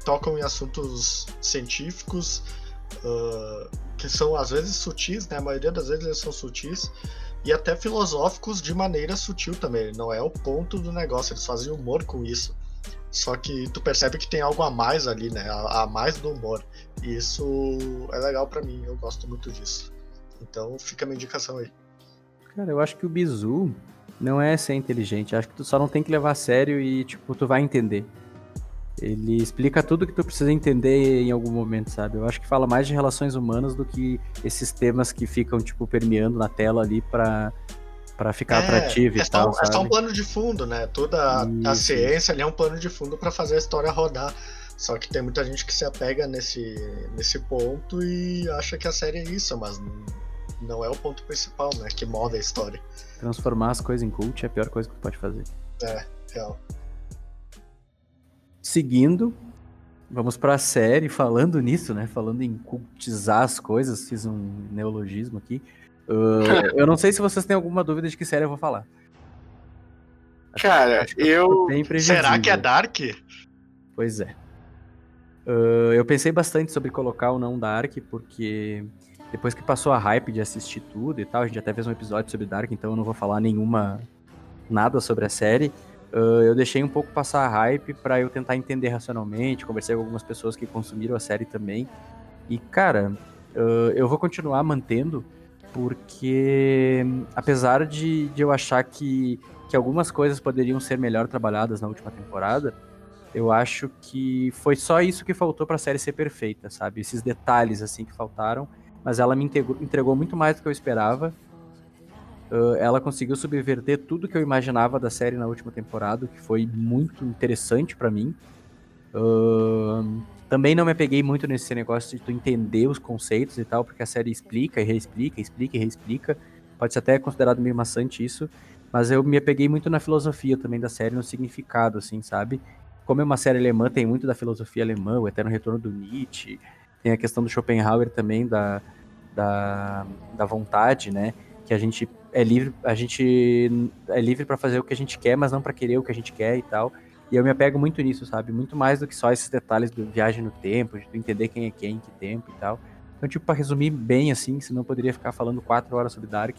tocam em assuntos científicos uh, que são às vezes sutis, né? A maioria das vezes eles são sutis e até filosóficos de maneira sutil também. Não é o ponto do negócio, eles fazem humor com isso. Só que tu percebe que tem algo a mais ali, né? A, a mais do humor. E isso é legal para mim, eu gosto muito disso. Então fica a minha indicação aí. Cara, eu acho que o bizu não é ser inteligente. Acho que tu só não tem que levar a sério e, tipo, tu vai entender. Ele explica tudo que tu precisa entender em algum momento, sabe? Eu acho que fala mais de relações humanas do que esses temas que ficam, tipo, permeando na tela ali pra, pra ficar é, atrativo é e tal, É só um plano de fundo, né? Toda a, a ciência ali é um plano de fundo para fazer a história rodar. Só que tem muita gente que se apega nesse, nesse ponto e acha que a série é isso, mas não é o ponto principal, né? Que move a história. Transformar as coisas em cult é a pior coisa que tu pode fazer. É, real. Seguindo, vamos pra série, falando nisso, né? Falando em cultizar as coisas, fiz um neologismo aqui. Uh, eu não sei se vocês têm alguma dúvida de que série eu vou falar. Cara, eu. Será que é Dark? Pois é. Uh, eu pensei bastante sobre colocar ou não Dark, porque depois que passou a hype de assistir tudo e tal, a gente até fez um episódio sobre Dark, então eu não vou falar nenhuma nada sobre a série. Uh, eu deixei um pouco passar a hype para eu tentar entender racionalmente, conversei com algumas pessoas que consumiram a série também. E cara, uh, eu vou continuar mantendo porque apesar de, de eu achar que, que algumas coisas poderiam ser melhor trabalhadas na última temporada, eu acho que foi só isso que faltou para a série ser perfeita, sabe? Esses detalhes assim que faltaram mas ela me entregou, muito mais do que eu esperava. Uh, ela conseguiu subverter tudo que eu imaginava da série na última temporada, que foi muito interessante para mim. Uh, também não me peguei muito nesse negócio de tu entender os conceitos e tal, porque a série explica e reexplica, explica e reexplica. Pode ser até considerado meio maçante isso, mas eu me apeguei muito na filosofia também da série, no significado, assim, sabe? Como é uma série alemã, tem muito da filosofia alemã, o Eterno Retorno do Nietzsche, tem a questão do Schopenhauer também, da, da, da vontade, né? Que a gente é livre, a gente é livre para fazer o que a gente quer, mas não para querer o que a gente quer e tal. E eu me apego muito nisso, sabe? Muito mais do que só esses detalhes do viagem no tempo, de entender quem é quem, em que tempo e tal. Então, tipo, para resumir bem assim, senão eu poderia ficar falando quatro horas sobre Dark,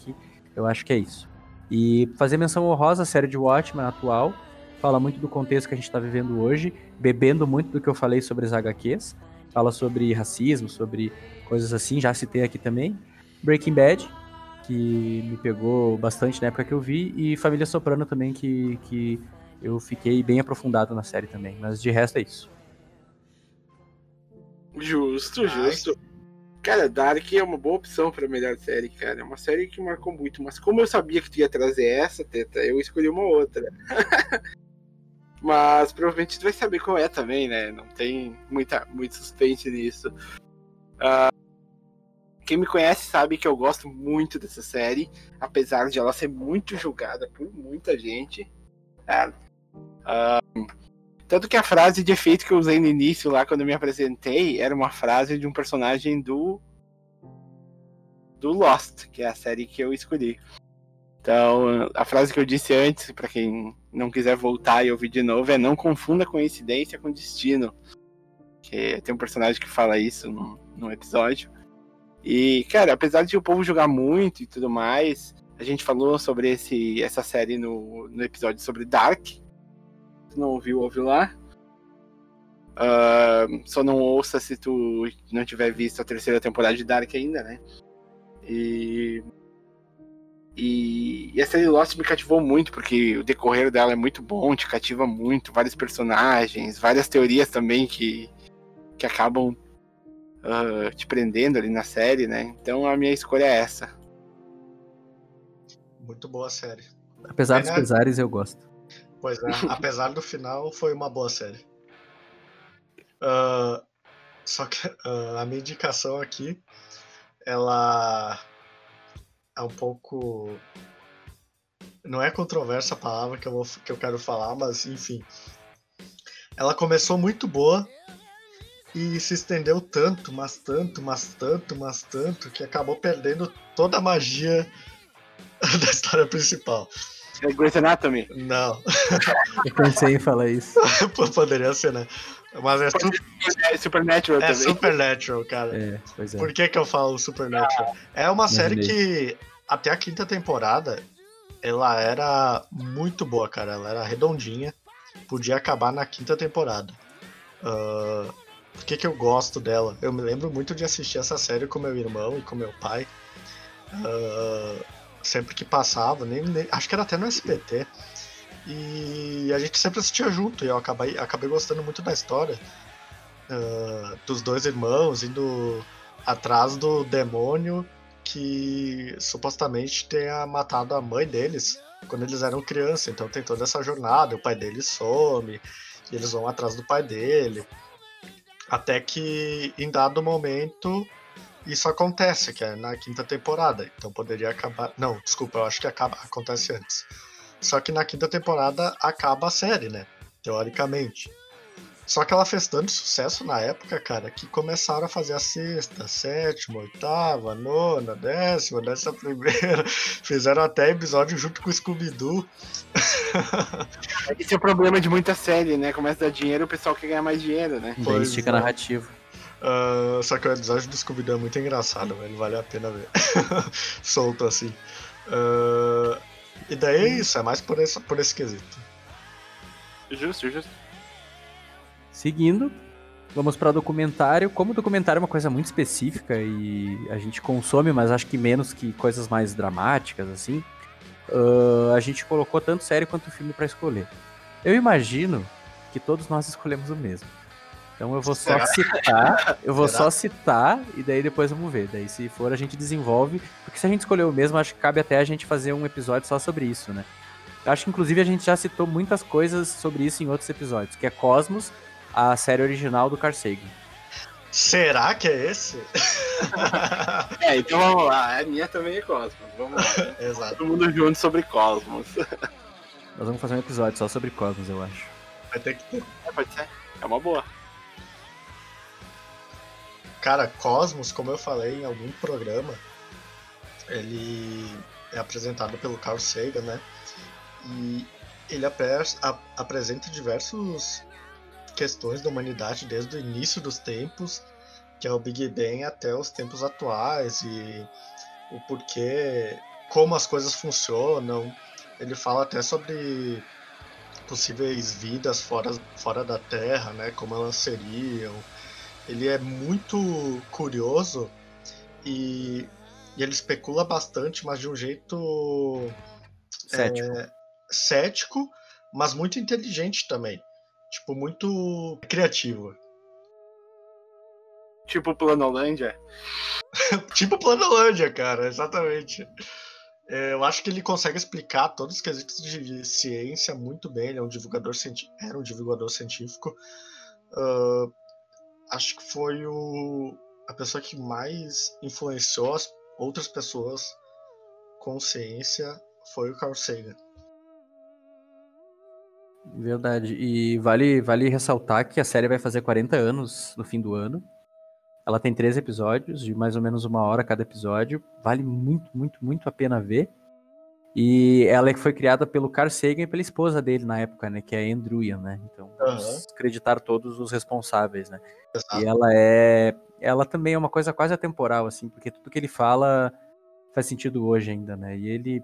eu acho que é isso. E fazer menção honrosa à série de Watchmen atual, fala muito do contexto que a gente está vivendo hoje, bebendo muito do que eu falei sobre as HQs, fala sobre racismo, sobre coisas assim, já citei aqui também. Breaking Bad, que me pegou bastante na época que eu vi, e Família Soprano também, que, que eu fiquei bem aprofundado na série também. Mas de resto é isso. Justo, justo. Cara, Dark é uma boa opção para melhor série, cara. É uma série que marcou muito, mas como eu sabia que tu ia trazer essa, Teta, eu escolhi uma outra. mas provavelmente tu vai saber qual é também, né? Não tem muita, muito suspense nisso. Uh, quem me conhece sabe que eu gosto muito dessa série, apesar de ela ser muito julgada por muita gente. É, Uh, tanto que a frase de efeito que eu usei no início, lá quando eu me apresentei, era uma frase de um personagem do. do Lost, que é a série que eu escolhi. Então, a frase que eu disse antes, para quem não quiser voltar e ouvir de novo, é não confunda coincidência com destino. Que tem um personagem que fala isso no, no episódio. E, cara, apesar de o povo jogar muito e tudo mais, a gente falou sobre esse, essa série no, no episódio sobre Dark. Se não ouviu, ouviu lá. Uh, só não ouça se tu não tiver visto a terceira temporada de Dark ainda, né? E e, e, a série Lost me cativou muito, porque o decorrer dela é muito bom, te cativa muito, vários personagens, várias teorias também que, que acabam uh, te prendendo ali na série, né? Então a minha escolha é essa. Muito boa série. Apesar dos pesares, eu gosto. Pois é, apesar do final, foi uma boa série. Uh, só que uh, a minha indicação aqui, ela é um pouco. Não é controversa a palavra que eu, vou, que eu quero falar, mas enfim. Ela começou muito boa e se estendeu tanto, mas tanto, mas tanto, mas tanto, que acabou perdendo toda a magia da história principal. É Grey's Anatomy? Não. Eu pensei em falar isso. Poderia ser, né? Mas é, super, é Supernatural é também. Supernatural, cara. É, pois é. Por que, que eu falo Supernatural? É uma série que, até a quinta temporada, ela era muito boa, cara. Ela era redondinha. Podia acabar na quinta temporada. Uh, por que, que eu gosto dela? Eu me lembro muito de assistir essa série com meu irmão e com meu pai. Uh, sempre que passava, nem, nem, acho que era até no SBT. E a gente sempre assistia junto, e eu acabei, acabei gostando muito da história uh, dos dois irmãos indo atrás do demônio que supostamente tenha matado a mãe deles quando eles eram crianças. Então tem toda essa jornada, o pai deles some, eles vão atrás do pai dele. Até que em dado momento isso acontece, que é na quinta temporada. Então poderia acabar. Não, desculpa, eu acho que acaba... acontece antes. Só que na quinta temporada acaba a série, né? Teoricamente. Só que ela fez tanto sucesso na época, cara, que começaram a fazer a sexta, sétima, oitava, nona, décima, décima primeira. Fizeram até episódio junto com o Scooby-Doo. Esse é o problema de muita série, né? Começa a dar dinheiro, o pessoal quer ganhar mais dinheiro, né? Daí estica é. narrativo. Uh, só que o episódio do Scooby-Doo é muito engraçado, velho. Vale a pena ver. Solto assim. Uh, e daí é isso, é mais por esse, por esse quesito. Justo, justo. Seguindo, vamos para o documentário. Como o documentário é uma coisa muito específica e a gente consome, mas acho que menos que coisas mais dramáticas, assim, uh, a gente colocou tanto série quanto filme para escolher. Eu imagino que todos nós escolhemos o mesmo. Então eu vou só Será? citar, eu vou Será? só citar e daí depois vamos ver. Daí se for a gente desenvolve, porque se a gente escolher o mesmo, acho que cabe até a gente fazer um episódio só sobre isso, né? Acho que inclusive a gente já citou muitas coisas sobre isso em outros episódios, que é Cosmos, a série original do Carl Sagan. Será que é esse? é, então vamos lá. A minha também é Cosmos. Vamos lá. Exato. Todo mundo junto sobre Cosmos. Nós vamos fazer um episódio só sobre Cosmos, eu acho. Vai ter que ter. É, pode ser. É uma boa. Cara, Cosmos, como eu falei em algum programa, ele é apresentado pelo Carl Sagan, né? E ele ap apresenta diversos questões da humanidade desde o início dos tempos, que é o Big Bang, até os tempos atuais e o porquê, como as coisas funcionam. Ele fala até sobre possíveis vidas fora, fora da Terra, né? Como elas seriam. Ele é muito curioso e, e ele especula bastante, mas de um jeito cético, é, cético mas muito inteligente também tipo, muito criativa. Tipo Planolândia? tipo Planolândia, cara, exatamente. É, eu acho que ele consegue explicar todos os quesitos de ciência muito bem. Ele é um divulgador era um divulgador científico. Uh, acho que foi o, a pessoa que mais influenciou as outras pessoas com ciência foi o Carl Sagan. Verdade. E vale, vale ressaltar que a série vai fazer 40 anos no fim do ano. Ela tem três episódios, de mais ou menos uma hora cada episódio. Vale muito, muito, muito a pena ver. E ela é foi criada pelo Carl Sagan e pela esposa dele na época, né? Que é a Andrew Ian, né? Então, vamos Aham. acreditar todos os responsáveis, né? Exato. E ela é. Ela também é uma coisa quase atemporal, assim, porque tudo que ele fala faz sentido hoje ainda, né? E ele.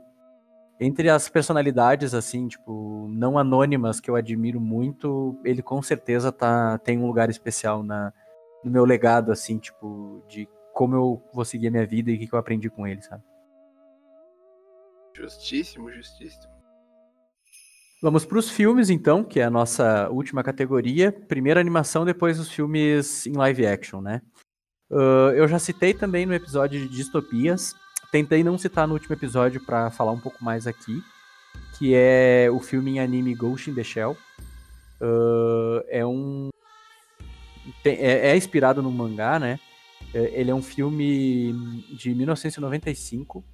Entre as personalidades, assim, tipo, não anônimas que eu admiro muito, ele com certeza tá, tem um lugar especial na, no meu legado, assim, tipo, de como eu vou seguir a minha vida e o que, que eu aprendi com ele, sabe? Justíssimo, justíssimo. Vamos para os filmes, então, que é a nossa última categoria. Primeira animação, depois os filmes em live action, né? Ah, eu já citei também no episódio de distopias. Tentei não citar no último episódio para falar um pouco mais aqui, que é o filme em anime Ghost in the Shell. Ah, é um tem- é, é inspirado no mangá, né? É, Ele é um filme de 1995.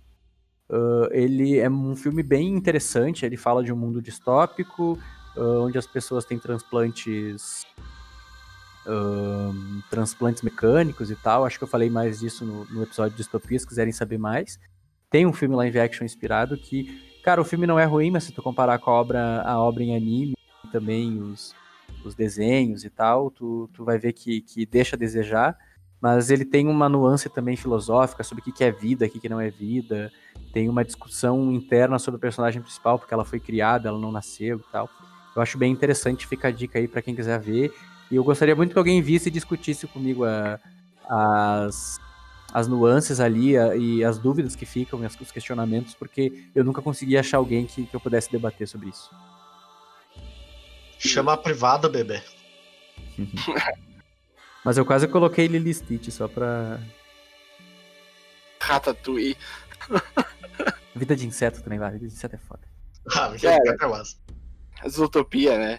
Uh, ele é um filme bem interessante. Ele fala de um mundo distópico, uh, onde as pessoas têm transplantes. Ahn, transplantes mecânicos e tal. Acho que eu falei mais disso no, no episódio de Distopia, se quiserem saber mais. Tem um filme live action inspirado que, cara, o filme não é ruim, mas se tu comparar com a obra, a obra em anime e também os, os desenhos e tal, tu, tu vai ver que, que deixa a desejar. Mas ele tem uma nuance também filosófica sobre o que que é vida, o que que não é vida tem uma discussão interna sobre o personagem principal, porque ela foi criada, ela não nasceu e tal. Eu acho bem interessante, fica a dica aí pra quem quiser ver. E eu gostaria muito que alguém visse e discutisse comigo a- as, as nuances ali a- e as dúvidas que ficam, e as- os questionamentos, porque eu nunca consegui achar alguém que, que eu pudesse debater sobre isso. Chama a privada, bebê. Mas eu quase coloquei Lily Stitch só pra. Ratatouille. Vida de inseto também, vai. Vida de inseto é foda. Ah, que Cara. é massa. Zootopia, né?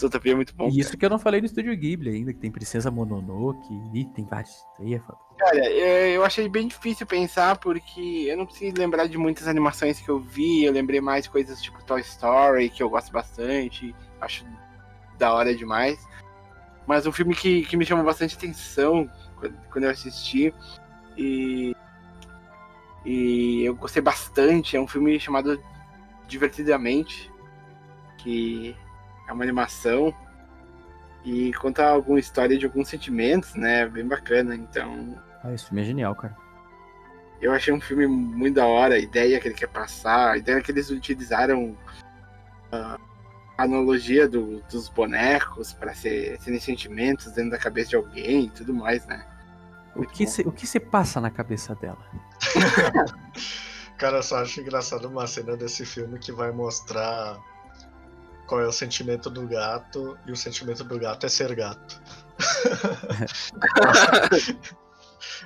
Zootopia é muito bom. E isso que eu não falei no Estúdio Ghibli ainda, que tem Princesa Mononoke, e tem vários. É. Cara, é, eu achei bem difícil pensar porque eu não preciso lembrar de muitas animações que eu vi. Eu lembrei mais coisas tipo Toy Story, que eu gosto bastante. Acho da hora demais. Mas um filme que, que me chamou bastante atenção quando eu assisti e, e eu gostei bastante é um filme chamado Divertidamente, que é uma animação e conta alguma história de alguns sentimentos, né? Bem bacana. Então, Ah, esse filme é genial, cara. eu achei um filme muito da hora, a ideia que ele quer passar, a ideia que eles utilizaram a analogia do- dos bonecos para ser, serem sentimentos dentro da cabeça de alguém e tudo mais, né? O que, bom. se, o que se passa na cabeça dela? Cara, eu só acho engraçado uma cena desse filme que vai mostrar qual é o sentimento do gato, e o sentimento do gato é ser gato.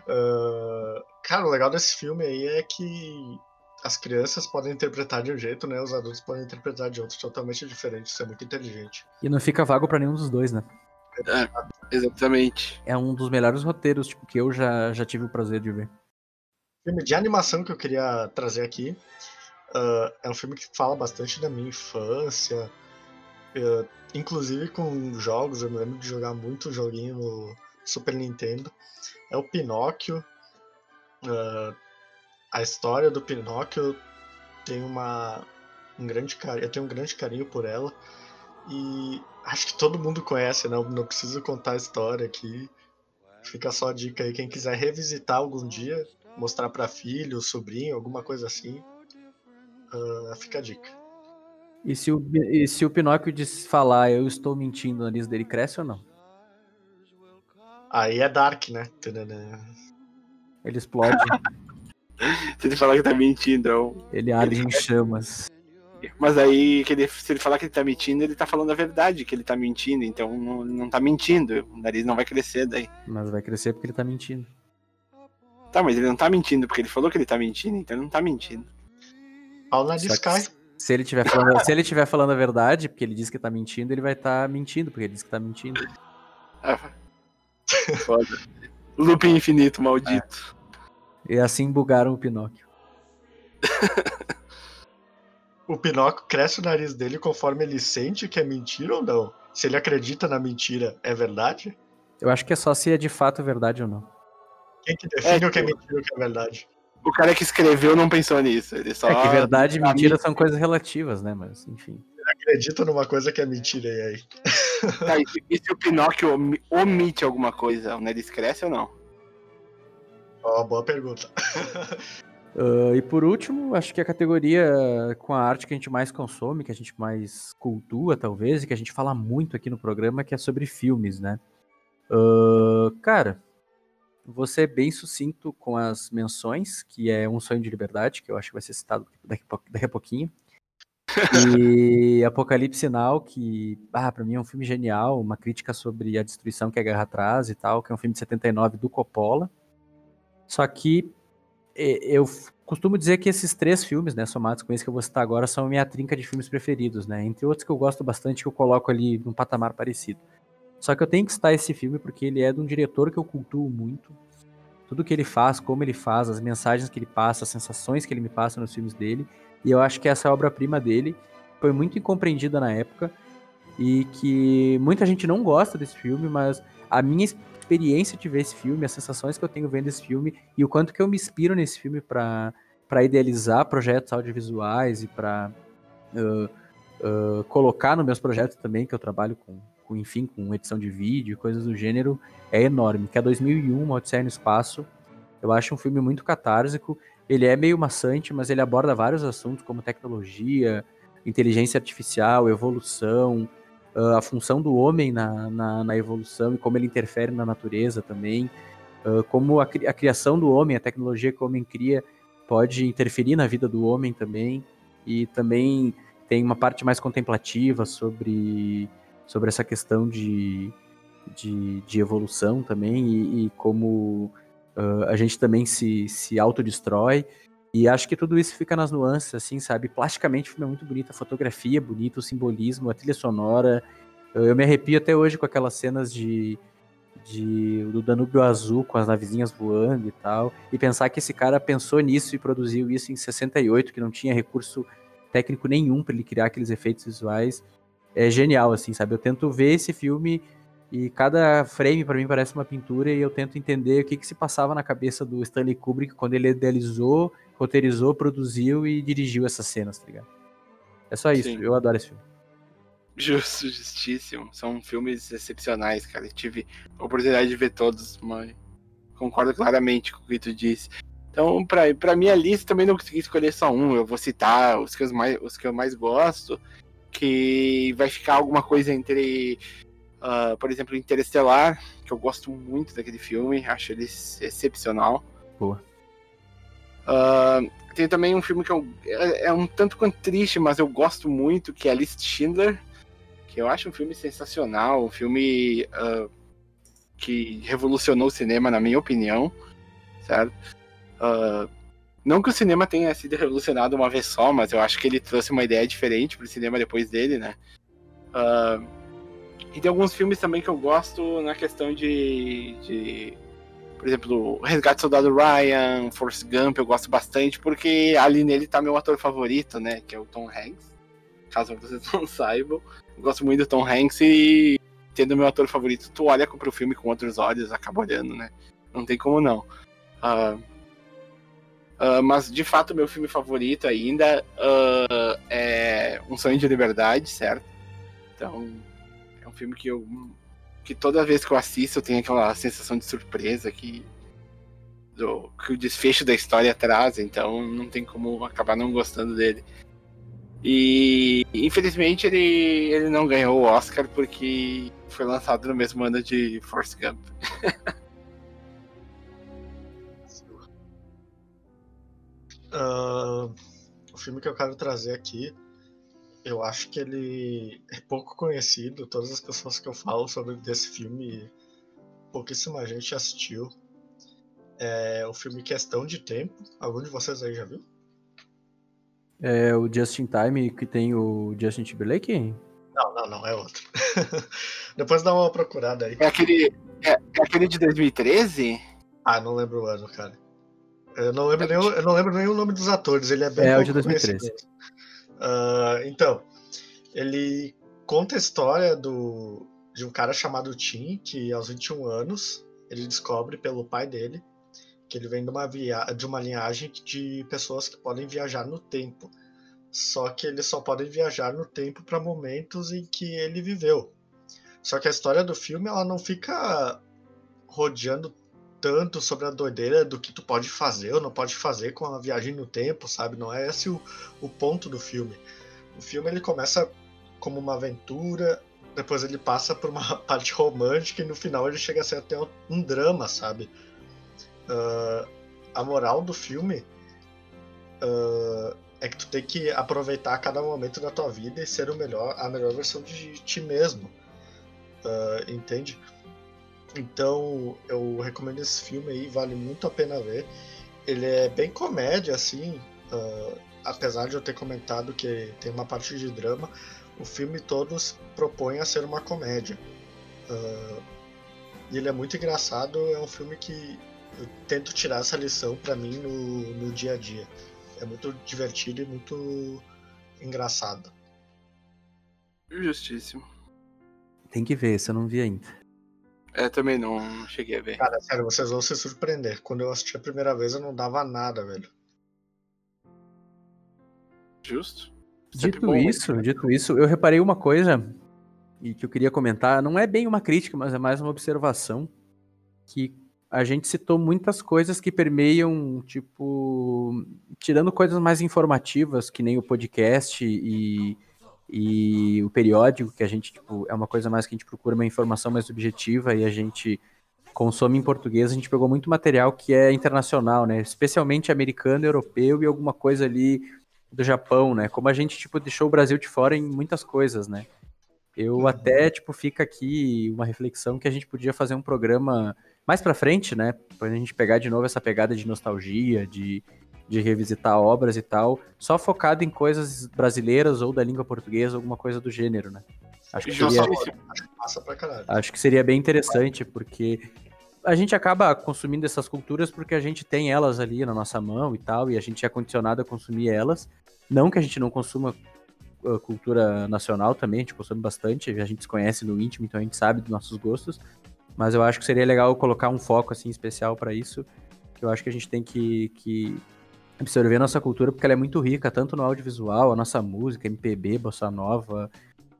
Ah, cara, o legal desse filme aí é que as crianças podem interpretar de um jeito, né? Os adultos podem interpretar de outro totalmente diferente. Isso é muito inteligente. E não fica vago pra nenhum dos dois, né? Exatamente. É um dos melhores roteiros tipo, que eu já, já tive o prazer de ver. filme de animação que eu queria trazer aqui ah, é um filme que fala bastante da minha infância, ah, inclusive com jogos. Eu me lembro de jogar muito joguinho no Super Nintendo. É o Pinóquio. Ah, a história do Pinóquio tem uma um grande carinho, eu tenho um grande carinho por ela e acho que todo mundo conhece, né? Eu não preciso contar a história aqui. Fica só a dica aí quem quiser revisitar algum dia, mostrar pra filho, sobrinho, alguma coisa assim. ah, fica a dica. E se o, e se o Pinóquio diz falar eu estou mentindo, o nariz dele cresce ou não? Aí é Dark, né? Ele explode, Se ele falar que tá mentindo, eu- ele arde em chamas. mas aí que ele- se ele falar que ele tá mentindo, ele tá falando a verdade, que ele tá mentindo, então não, não tá mentindo, o nariz não vai crescer daí. Mas vai crescer porque ele tá mentindo. Tá, mas ele não tá mentindo, porque ele falou que ele tá mentindo, então ele não tá mentindo. Ao nariz cai. Se ele tiver falando, se ele tiver falando a verdade, porque ele diz que tá mentindo, ele vai estar mentindo, porque ele diz que tá mentindo. Ah, foda. Looping infinito, maldito. E assim bugaram o Pinóquio. o Pinóquio cresce o nariz dele conforme ele sente que é mentira ou não? Se ele acredita na mentira, é verdade? Eu acho que é só se é de fato verdade ou não. Quem que define É, o que é tipo- mentira e o que é verdade? O cara que escreveu não pensou nisso. Ele só. É que verdade e mentira são coisas relativas, né? Mas, enfim. Acredita numa coisa que é mentira e aí? Tá, e se- e se o Pinóquio omi- omite alguma coisa, o nariz cresce ou não? Ó, boa pergunta. Ah, e por último, acho que a categoria com a arte que a gente mais consome, que a gente mais cultua, talvez, e que a gente fala muito aqui no programa, que é sobre filmes, né? Ah, cara, vou ser bem sucinto com as menções, que é Um Sonho de Liberdade, que eu acho que vai ser citado daqui, daqui a pouquinho. E Apocalipse Now, que, ah, pra mim é um filme genial, uma crítica sobre a destruição que a guerra traz e tal, que é um filme de 79 do Coppola. Só que eu costumo dizer que esses três filmes, né, somados com esse que eu vou citar agora, são a minha trinca de filmes preferidos, né? Entre outros que eu gosto bastante, que eu coloco ali num patamar parecido. Só que eu tenho que citar esse filme porque ele é de um diretor que eu cultuo muito. Tudo que ele faz, como ele faz, as mensagens que ele passa, as sensações que ele me passa nos filmes dele. E eu acho que essa obra-prima dele foi muito incompreendida na época e que muita gente não gosta desse filme, mas a minha experiência de ver esse filme, as sensações que eu tenho vendo esse filme e o quanto que eu me inspiro nesse filme para para idealizar projetos audiovisuais e para colocar nos meus projetos também, que eu trabalho com, enfim, com edição de vídeo, coisas do gênero, é enorme. Que é 2001, Uma Odisseia no Espaço. Eu acho um filme muito catársico. Ele é meio maçante, mas ele aborda vários assuntos como tecnologia, inteligência artificial, evolução, ah, a função do homem na, na, na evolução e como ele interfere na natureza também, ah, como a, a criação do homem, a tecnologia que o homem cria pode interferir na vida do homem também, e também tem uma parte mais contemplativa sobre, sobre essa questão de, de, de evolução também, e, e como ah, a gente também se, se autodestrói, e acho que tudo isso fica nas nuances, assim, sabe? Plasticamente o filme é muito bonito, a fotografia é bonita, o simbolismo, a trilha sonora. Eu, eu me arrepio até hoje com aquelas cenas de, de do Danúbio Azul com as navezinhas voando e tal. E pensar que esse cara pensou nisso e produziu isso em 68, que não tinha recurso técnico nenhum para ele criar aqueles efeitos visuais. É genial, assim, sabe? Eu tento ver esse filme e cada frame para mim parece uma pintura e eu tento entender o que, que se passava na cabeça do Stanley Kubrick quando ele idealizou, roteirizou, produziu e dirigiu essas cenas, tá ligado? É só isso, Sim. eu adoro esse filme. Justo, justíssimo. São filmes excepcionais, cara. Eu tive a oportunidade de ver todos, mas concordo claramente com o que tu disse. Então, pra, pra minha lista, também não consegui escolher só um. Eu vou citar os que mais, os que eu mais gosto, que vai ficar alguma coisa entre, ah, por exemplo, Interestelar, que eu gosto muito daquele filme, acho ele excepcional. Boa. Ah, tem também um filme que eu, é, é um tanto quanto triste, mas eu gosto muito, que é a List Schindler, que eu acho um filme sensacional, um filme ah, que revolucionou o cinema, na minha opinião, certo? Ah, não que o cinema tenha sido revolucionado uma vez só, mas eu acho que ele trouxe uma ideia diferente pro cinema depois dele, né? Ah, e tem alguns filmes também que eu gosto na questão de, de por exemplo, Resgate do Soldado Ryan, Force Gump, eu gosto bastante, porque ali nele tá meu ator favorito, né? Que é o Tom Hanks. Caso vocês não saibam. Eu gosto muito do Tom Hanks e tendo meu ator favorito, tu olha pro filme com outros olhos, acaba olhando, né? Não tem como não. Ah, ah, mas de fato, meu filme favorito ainda ah, é Um Sonho de Liberdade, certo? Então, é um filme que eu que toda vez que eu assisto eu tenho aquela sensação de surpresa que, do, que o desfecho da história traz, então não tem como acabar não gostando dele. E infelizmente ele, ele não ganhou o Oscar porque foi lançado no mesmo ano de Force Gump. Ah, o filme que eu quero trazer aqui, eu acho que ele é pouco conhecido. Todas as pessoas que eu falo sobre desse filme, pouquíssima gente assistiu. É o filme Questão de Tempo. Algum de vocês aí já viu? É o Justin Time que tem o Justin Timberlake? Não, não, não, é outro. Depois dá uma procurada aí. É aquele, é, é aquele de 2013? Ah, não lembro o ano, cara. Eu não lembro nem, o- eu não lembro nem o nome dos atores, ele é bem É, o de pouco 2013. conhecido. Ah, então, ele conta a história do, de um cara chamado Tim, que aos 21 anos ele descobre pelo pai dele que ele vem de uma, via de uma linhagem de pessoas que podem viajar no tempo. Só que eles só podem viajar no tempo para momentos em que ele viveu. Só que a história do filme ela não fica rodeando tanto sobre a doideira do que tu pode fazer ou não pode fazer com a viagem no tempo, sabe? Não é esse o, o ponto do filme. O filme ele começa como uma aventura, depois ele passa por uma parte romântica e no final ele chega a ser até um drama, sabe? Uh, a moral do filme uh, é que tu tem que aproveitar cada momento da tua vida e ser o melhor, a melhor versão de ti mesmo, uh, entende? Então eu recomendo esse filme aí, vale muito a pena ver. Ele é bem comédia, assim, apesar de eu ter comentado que tem uma parte de drama, o filme todo propõe a ser uma comédia. e ele é muito engraçado, é um filme que eu tento tirar essa lição para mim no, no dia a dia. É muito divertido e muito engraçado. Justíssimo. Tem que ver, se eu não vi ainda. É, também não cheguei a ver. Cara, sério, vocês vão se surpreender. Quando eu assisti a primeira vez, eu não dava nada, velho. Justo. Dito bom, isso, né? dito isso, eu reparei uma coisa e que eu queria comentar. Não é bem uma crítica, mas é mais uma observação que a gente citou muitas coisas que permeiam, tipo, tirando coisas mais informativas, que nem o podcast e, e o periódico, que a gente, tipo, é uma coisa mais que a gente procura uma informação mais objetiva e a gente consome em português, a gente pegou muito material que é internacional, né? Especialmente americano, europeu e alguma coisa ali do Japão, né? Como a gente, tipo, deixou o Brasil de fora em muitas coisas, né? Eu uhum. até, tipo, fica aqui uma reflexão que a gente podia fazer um programa mais pra frente, né? Pra gente pegar de novo essa pegada de nostalgia, de, de revisitar obras e tal, só focado em coisas brasileiras ou da língua portuguesa, alguma coisa do gênero, né? Acho que seria, acho que seria bem interessante, porque a gente acaba consumindo essas culturas porque a gente tem elas ali na nossa mão e tal, e a gente é condicionado a consumir elas. Não que a gente não consuma uh, cultura nacional também, a gente consome bastante, a gente se conhece no íntimo, então a gente sabe dos nossos gostos. Mas eu acho que seria legal colocar um foco assim especial para isso, que eu acho que a gente tem que, que absorver a nossa cultura, porque ela é muito rica, tanto no audiovisual, a nossa música, MPB, bossa nova,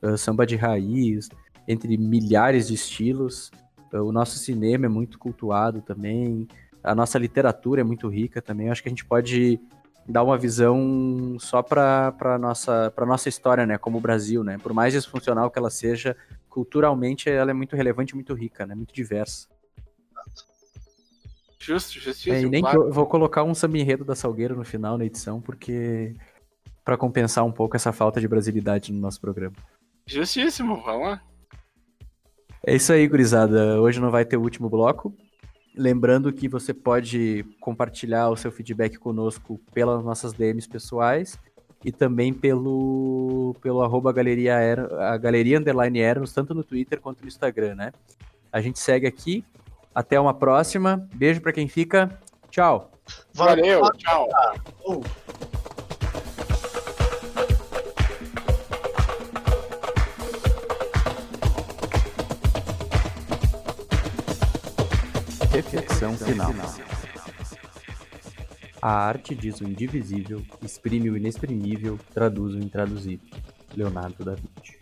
uh, samba de raiz, entre milhares de estilos. Uh, o nosso cinema é muito cultuado também, a nossa literatura é muito rica também. Eu acho que a gente pode dar uma visão só para a nossa, nossa história, né, como o Brasil, né? Por mais disfuncional que ela seja, culturalmente ela é muito relevante, muito rica, né? Muito diversa. Justo, justíssimo. É, e nem claro. que eu vou colocar um samba enredo da Salgueira no final na edição, porque para compensar um pouco essa falta de brasilidade no nosso programa. Justíssimo, vamos lá. É isso aí, gurizada. Hoje não vai ter o último bloco. Lembrando que você pode compartilhar o seu feedback conosco pelas nossas DMs pessoais e também pelo, pelo arroba galeria, a galeria underline Eros, tanto no Twitter quanto no Instagram, né? A gente segue aqui. Até uma próxima. Beijo para quem fica. Tchau. Valeu, tchau. Uh. Reflexão final. A arte diz o indivisível, exprime o inexprimível, traduz o intraduzível. Leonardo da Vinci.